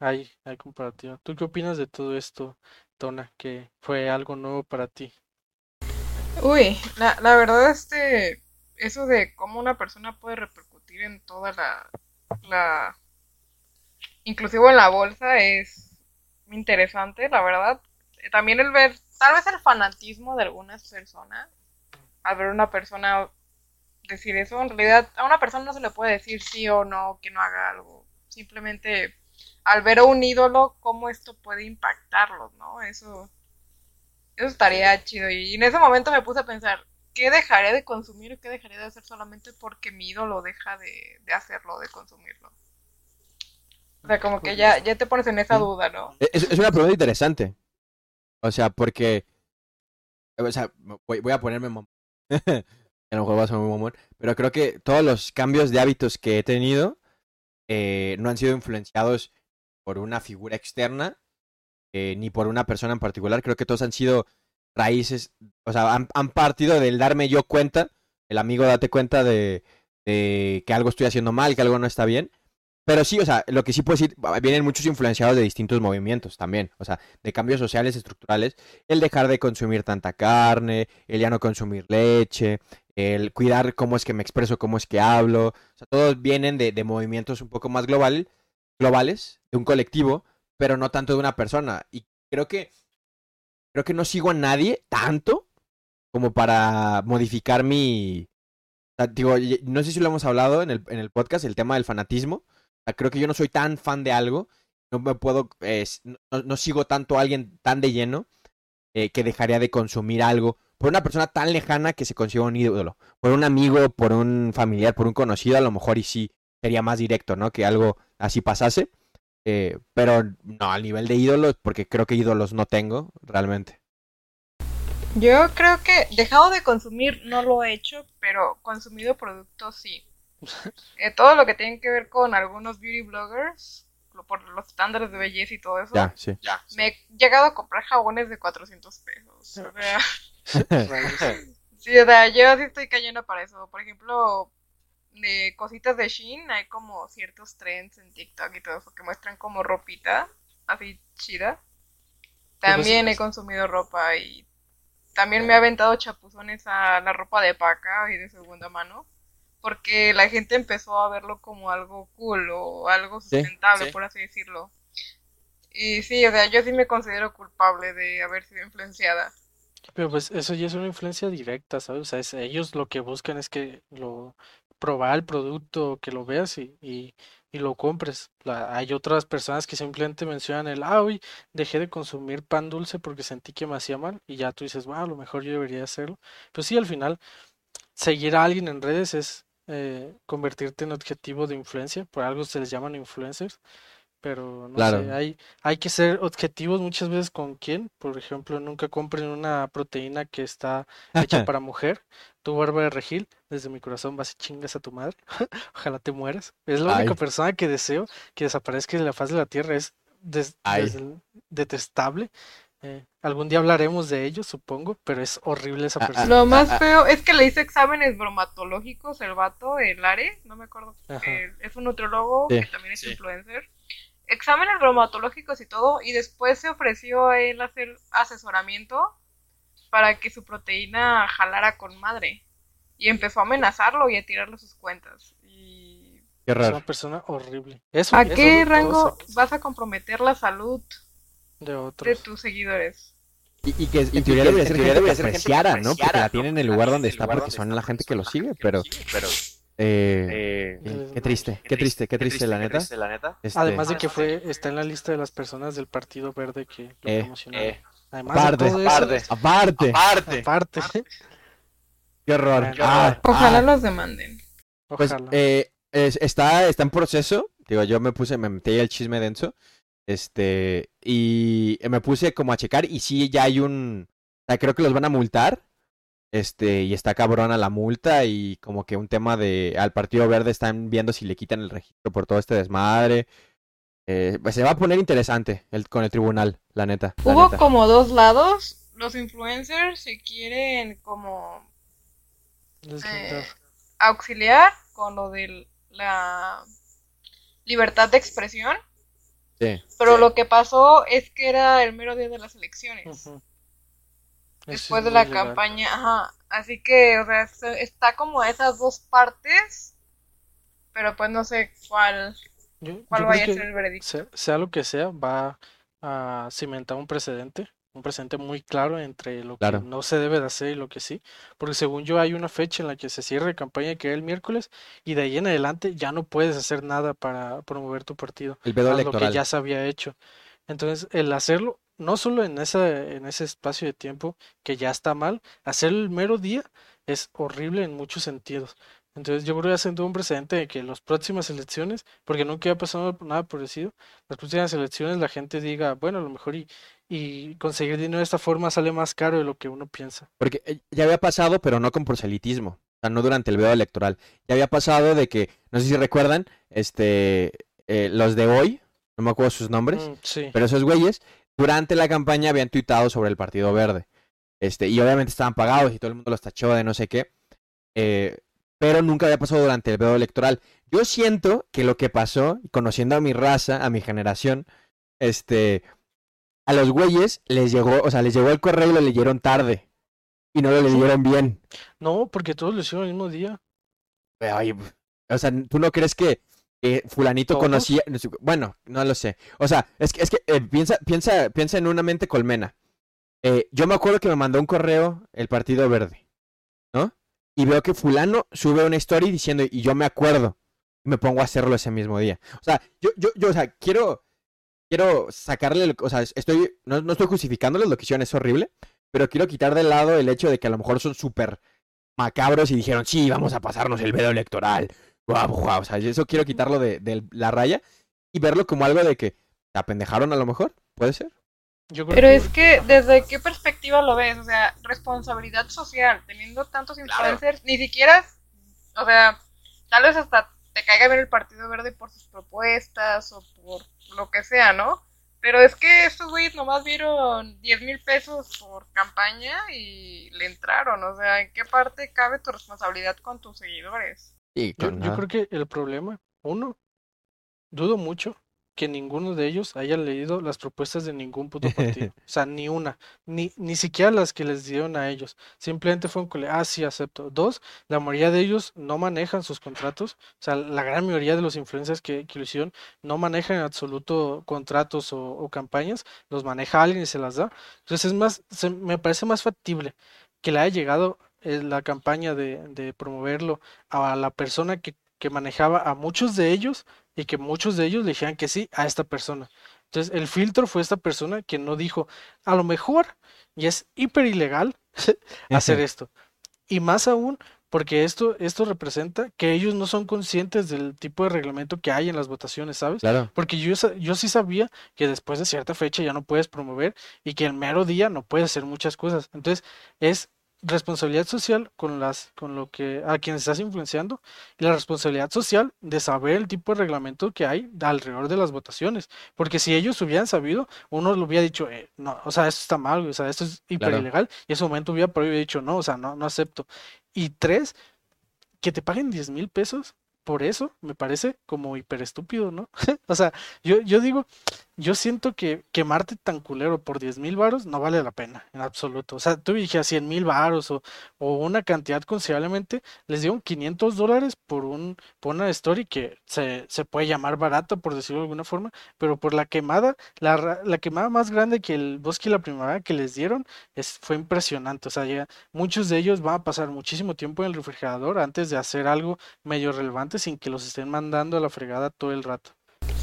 Hay, hay comparativa. ¿Tú qué opinas de todo esto, Tona, que fue algo nuevo para ti?
Uy, la, la verdad, este, eso de cómo una persona puede repercutir en toda la, la, inclusive en la bolsa es interesante, la verdad. También el ver tal vez el fanatismo de algunas personas al ver a una persona decir eso, en realidad a una persona no se le puede decir sí o no, que no haga algo. Simplemente al ver a un ídolo, cómo esto puede impactarlos, ¿no? Eso, eso estaría chido. Y en ese momento me puse a pensar, ¿qué dejaré de consumir y qué dejaré de hacer solamente porque mi ídolo deja de, de hacerlo, de consumirlo? O sea, como que ya, ya te pones en esa duda, ¿no?
Es, es una pregunta interesante. O sea, porque. O sea, voy, a ponerme. a lo mejor va a muy mamón. Pero creo que todos los cambios de hábitos que he tenido eh, no han sido influenciados por una figura externa eh, ni por una persona en particular. Creo que todos han sido raíces. O sea, han, han partido del darme yo cuenta. El amigo date cuenta de que algo estoy haciendo mal, que algo no está bien. Pero sí, o sea, lo que sí puedo decir, vienen muchos influenciados de distintos movimientos también, o sea, de cambios sociales, estructurales, el dejar de consumir tanta carne, el ya no consumir leche, el cuidar cómo es que me expreso, cómo es que hablo, o sea, todos vienen de, de movimientos un poco más global, globales, de un colectivo, pero no tanto de una persona. Y creo que, creo que no sigo a nadie tanto como para modificar mi... O sea, digo, no sé si lo hemos hablado en el, en el podcast, el tema del fanatismo creo que yo no soy tan fan de algo, no me puedo, no, sigo tanto a alguien tan de lleno eh, que dejaría de consumir algo por una persona tan lejana que se consiga un ídolo. Por un amigo, por un familiar, por un conocido, a lo mejor y sí sería más directo, ¿no? Que algo así pasase. Eh, pero no, al nivel de ídolos, porque creo que ídolos no tengo realmente.
Yo creo que dejado de consumir no lo he hecho, pero consumido productos sí. Eh, todo lo que tiene que ver con algunos beauty bloggers, por los estándares de belleza y todo eso.
Ya, sí.
Me he llegado a comprar jabones de 400 pesos. O sea, sí, o sea, yo sí estoy cayendo para eso. Por ejemplo, de cositas de Shein hay como ciertos trends en TikTok y todo eso que muestran como ropita así chida. También he consumido ropa y también me ha aventado chapuzones a la ropa de paca y de segunda mano porque la gente empezó a verlo como algo cool o algo sustentable, por así decirlo. Y sí, o sea, yo sí me considero culpable de haber sido influenciada.
Pero pues eso ya es una influencia directa, ¿sabes? O sea, ellos lo que buscan es que lo probar el producto, que lo veas y, y, lo compres. hay otras personas que simplemente mencionan el, ah, hoy dejé de consumir pan dulce porque sentí que me hacía mal y ya tú dices, bueno, a lo mejor yo debería hacerlo. Pero sí, al final, seguir a alguien en redes es eh, convertirte en objetivo de influencia, por algo se les llaman influencers pero no sé, hay, hay que ser objetivos muchas veces con quién. Por ejemplo, nunca compren una proteína que está hecha para mujer. Tu barba de regil, desde mi corazón vas y chingas a tu madre. Ojalá te mueras. Es la única persona que deseo que desaparezca de la faz de la tierra. Es detestable. Eh, algún día hablaremos de ello, supongo, pero es horrible esa ah, ah, persona.
Lo más ah, feo es que le hice exámenes bromatológicos el vato, el Are, no me acuerdo. es un nutriólogo que también es influencer exámenes bromatológicos y todo, y después se ofreció a él hacer asesoramiento para que su proteína jalara con madre. Y empezó a amenazarlo y a tirarle sus cuentas. Y...
Qué raro. Es una persona horrible.
¿A qué rango vas a comprometer la salud de, de tus seguidores?
Y, que en teoría debería ser gente que apreciara, ¿no? Porque la tienen en el lugar donde está porque son la gente que lo sigue, pero... pero eh, eh, qué triste, qué triste, qué triste, la neta.
Este, Además de que fue, está en la lista de las personas del Partido Verde que lo eh,
eh aparte, aparte, aparte,
aparte,
Qué horror.
Ah, Ojalá ah. los demanden.
Pues, eh, está, está en proceso. Digo, yo me puse, me metí el chisme denso. Este, y me puse como a checar y sí, ya hay un... creo que los van a multar este, y está cabrona la multa y como que un tema de al Partido Verde están viendo si le quitan el registro por todo este desmadre. Eh, pues se va a poner interesante el, con el tribunal, la neta.
Hubo como dos lados. Los influencers se quieren como eh, auxiliar con lo de la libertad de expresión.
Sí.
Pero lo que pasó es que era el mero día de las elecciones después de la campaña, ajá. Así que, o sea, está como esas dos partes, pero pues no sé cuál, cuál vaya a ser el veredicto.
Sea, lo que sea, va a cimentar un precedente, un precedente muy claro entre lo que no se debe de hacer y lo que sí, porque según yo hay una fecha en la que se cierra la campaña que es el miércoles y de ahí en adelante ya no puedes hacer nada para promover tu partido.
El pedo electoral.
Lo que ya se había hecho. Entonces, el hacerlo no solo en ese, en ese espacio de tiempo que ya está mal, hacer el mero día es horrible en muchos sentidos. Entonces yo creo que haciendo un precedente de que las próximas elecciones, porque nunca ha pasado nada parecido, las próximas elecciones la gente diga, bueno, a lo mejor y, y conseguir dinero de esta forma sale más caro de lo que uno piensa.
Porque eh, ya había pasado, pero no con proselitismo, o sea, no durante el video electoral. Ya había pasado de que, no sé si recuerdan, este, eh, los de hoy, no me acuerdo sus nombres,
mm,
pero esos güeyes durante la campaña habían tuitado sobre el Partido Verde. Este, y obviamente estaban pagados y todo el mundo los tachó de no sé qué. Eh, pero nunca había pasado durante el periodo electoral. Yo siento que lo que pasó, conociendo a mi raza, a mi generación, este, a los güeyes les llegó, o sea, les llegó el correo y lo leyeron tarde. Y no lo leyeron bien.
No, porque todos lo hicieron el mismo día.
o sea, ¿tú no crees que fulanito conocía, bueno, no lo sé. O sea, es que, es que eh, piensa, piensa, piensa en una mente colmena. Eh, yo me acuerdo que me mandó un correo el Partido Verde, ¿no? Y veo que fulano sube una story diciendo, y yo me acuerdo. y me pongo a hacerlo ese mismo día. O sea, yo, yo, yo, o sea, quiero, quiero sacarle, o sea, estoy, no, no estoy justificándoles lo que hicieron, es horrible, pero quiero quitar de lado el hecho de que a lo mejor son súper macabros y dijeron, sí, vamos a pasarnos el vedo electoral. Guau, guau, o sea, eso quiero quitarlo de, de la raya y verlo como algo de que te apendejaron a lo mejor, puede ser.
Pero es que, ¿desde qué perspectiva lo ves? O sea, responsabilidad social, teniendo tantos influencers, ni siquiera, o sea, tal vez hasta te caiga ver el Partido Verde por sus propuestas o por lo que sea, ¿no? Pero es que estos güeyes nomás vieron 10 mil pesos por campaña y le entraron. O sea, ¿en qué parte cabe tu responsabilidad con tus seguidores?
yo, yo creo que el problema, uno, dudo mucho que ninguno de ellos haya leído las propuestas de ningún puto partido. o sea, ni una. Ni, ni siquiera las que les dieron a ellos. Simplemente fue un cole, ah, sí, acepto. Dos, la mayoría de ellos no manejan sus contratos. O sea, la gran mayoría de los influencers que, que lo hicieron no manejan en absoluto contratos o, campañas. Los maneja alguien y se las da. Entonces es más, me parece más factible que le haya llegado eh, la campaña de, de promoverlo a la persona que que manejaba a muchos de ellos y que muchos de ellos le dijeran que sí a esta persona. Entonces, el filtro fue esta persona que no dijo, a lo mejor, y es hiper ilegal hacer esto. Y más aún, porque esto, esto representa que ellos no son conscientes del tipo de reglamento que hay en las votaciones, ¿sabes?
Claro.
Porque yo, yo sí sabía que después de cierta fecha ya no puedes promover y que el mero día no puedes hacer muchas cosas. Entonces, es responsabilidad social con las con lo que a quienes estás influenciando y la responsabilidad social de saber el tipo de reglamento que hay alrededor de las votaciones porque si ellos hubieran sabido uno lo hubiera dicho eh, no o sea esto está mal o sea esto es hiper ilegal y en ese momento hubiera por dicho no o sea no no acepto y tres que te paguen 10 mil pesos por eso me parece como hiper estúpido no o sea yo yo digo yo siento que quemarte tan culero por 10 mil varos no vale la pena, en absoluto. O sea, tú dijeras 100 mil varos o, o, una cantidad considerablemente, les dieron 500 dólares por, un, una story que se, se puede llamar barata, por decirlo de alguna forma, pero por la quemada, la, la quemada más grande que el bosque y la primavera que les dieron es, fue impresionante. O sea, muchos de ellos van a pasar muchísimo tiempo en el refrigerador antes de hacer algo medio relevante sin que los estén mandando a la fregada todo el rato.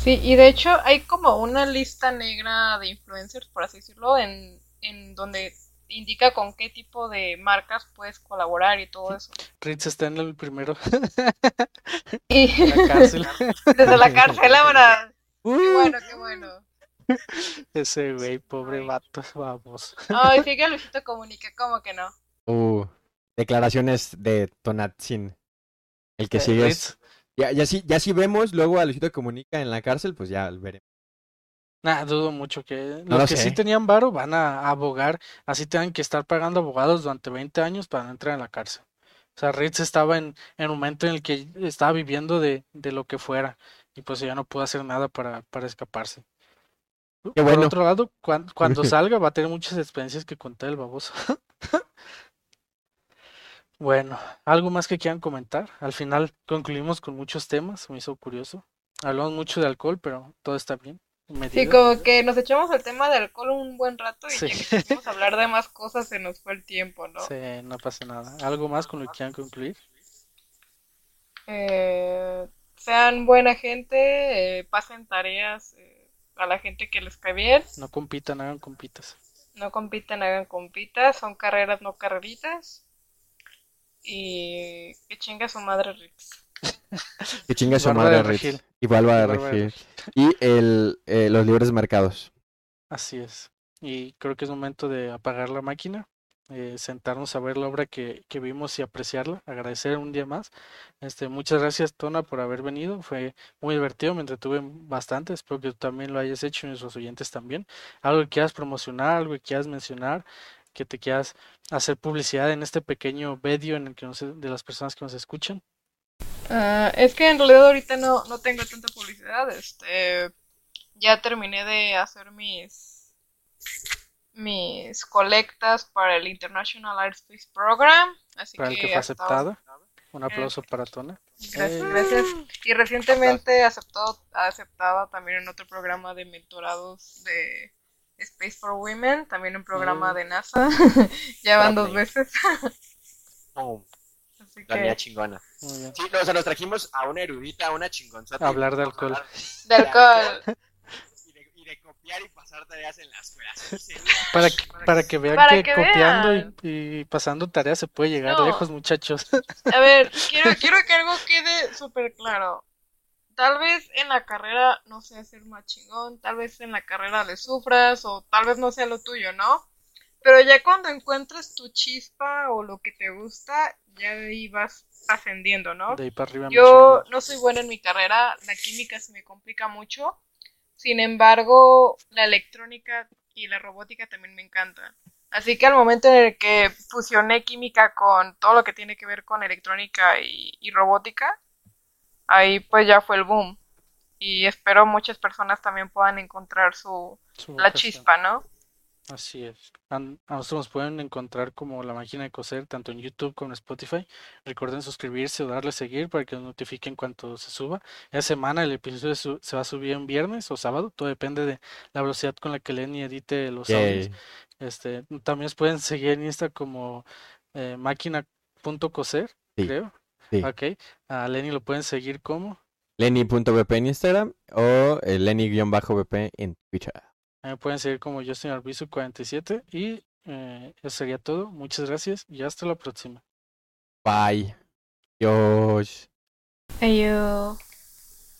Sí, y de hecho hay como una lista negra de influencers, por así decirlo, en, en donde indica con qué tipo de marcas puedes colaborar y todo eso.
Ritz está en el primero.
y... la cárcel. Desde la cárcel ahora. Qué uh. bueno, qué bueno.
Ese güey, pobre vato, vamos.
Ay, sí que Luisito comunique, ¿cómo que no?
Uh, declaraciones de Tonatzin. El que sigue es ya, ya, si, ya si vemos luego a Luisito Comunica en la cárcel, pues ya veremos.
Nah, dudo mucho que los que sí tenían varo van a abogar, así tengan que estar pagando abogados durante 20 años para no entrar en la cárcel. O sea, Ritz estaba en, en un momento en el que estaba viviendo de, de lo que fuera y pues ya no pudo hacer nada para, para escaparse. Por otro lado, cuando, cuando salga va a tener muchas experiencias que contar el baboso. Bueno, ¿algo más que quieran comentar? Al final concluimos con muchos temas, me hizo curioso. Hablamos mucho de alcohol, pero todo está bien.
Sí, como que nos echamos el tema de alcohol un buen rato y sí. a hablar de más cosas, se nos fue el tiempo, ¿no?
Sí, no pasa nada. ¿Algo más con lo que quieran concluir?
Eh, sean buena gente, eh, pasen tareas eh, a la gente que les cae bien.
No compitan, hagan compitas.
No compitan, hagan compitas, son carreras, no carreritas. Y que chinga su madre Rix.
que chinga su madre Rix. Y vuelva a regir. Y el, eh, los libres mercados.
Así es. Y creo que es momento de apagar la máquina, eh, sentarnos a ver la obra que, que, vimos y apreciarla, agradecer un día más. Este, muchas gracias, Tona, por haber venido. Fue muy divertido, me entretuve bastante. Espero que tú también lo hayas hecho y nuestros oyentes también. Algo que quieras promocionar, algo que quieras mencionar que te quieras hacer publicidad en este pequeño medio en el que de las personas que nos escuchan?
Ah, es que en realidad ahorita no, no tengo tanta publicidad. Este, ya terminé de hacer mis mis colectas para el International Art Space Program. Así
para el que fue aceptado. Un aplauso eh, para Tona.
Gracias, gracias. Y recientemente aceptado, aceptada también en otro programa de mentorados de Space for Women, también un programa mm. de NASA. ya van dos veces.
oh, la mía chingona.
Sí, o sea, nos trajimos a una erudita, a una chingonzota.
Hablar de alcohol.
De alcohol.
Y de, copiar y pasar tareas en la escuela.
para, que, para que vean que, copiando Y, pasando tareas se puede llegar lejos, muchachos.
A ver, quiero, quiero que algo quede súper claro. Tal vez en la carrera no sea ser más chingón, tal vez en la carrera le sufras o tal vez no sea lo tuyo, ¿no? Pero ya cuando encuentres tu chispa o lo que te gusta, ya ahí vas ascendiendo, ¿no?
De ahí para arriba.
Yo no soy buena en mi carrera, la química se me complica mucho. Sin embargo, la electrónica y la robótica también me encantan. Así que al momento en el que fusioné química con todo lo que tiene que ver con electrónica y, robótica, ahí pues ya fue el boom. Y espero muchas personas también puedan encontrar su, la chispa, ¿no?
Así es. A nosotros nos pueden encontrar como la máquina de coser, tanto en YouTube como en Spotify. Recuerden suscribirse o darle a seguir para que nos notifiquen cuando se suba. Esta semana el episodio se va a subir en viernes o sábado, todo depende de la velocidad con la que leen y edite los audios. Este, también nos pueden seguir en Insta como eh, máquina.coser, creo. Sí. Ok. A Lenny lo pueden seguir como
Lenny.bp en Instagram o eh, Lenny-bp en Twitter.
Me pueden seguir como Justin Arbizu 47 y eh, eso sería todo. Muchas gracias y hasta la próxima.
Bye. Dios.
Adiós.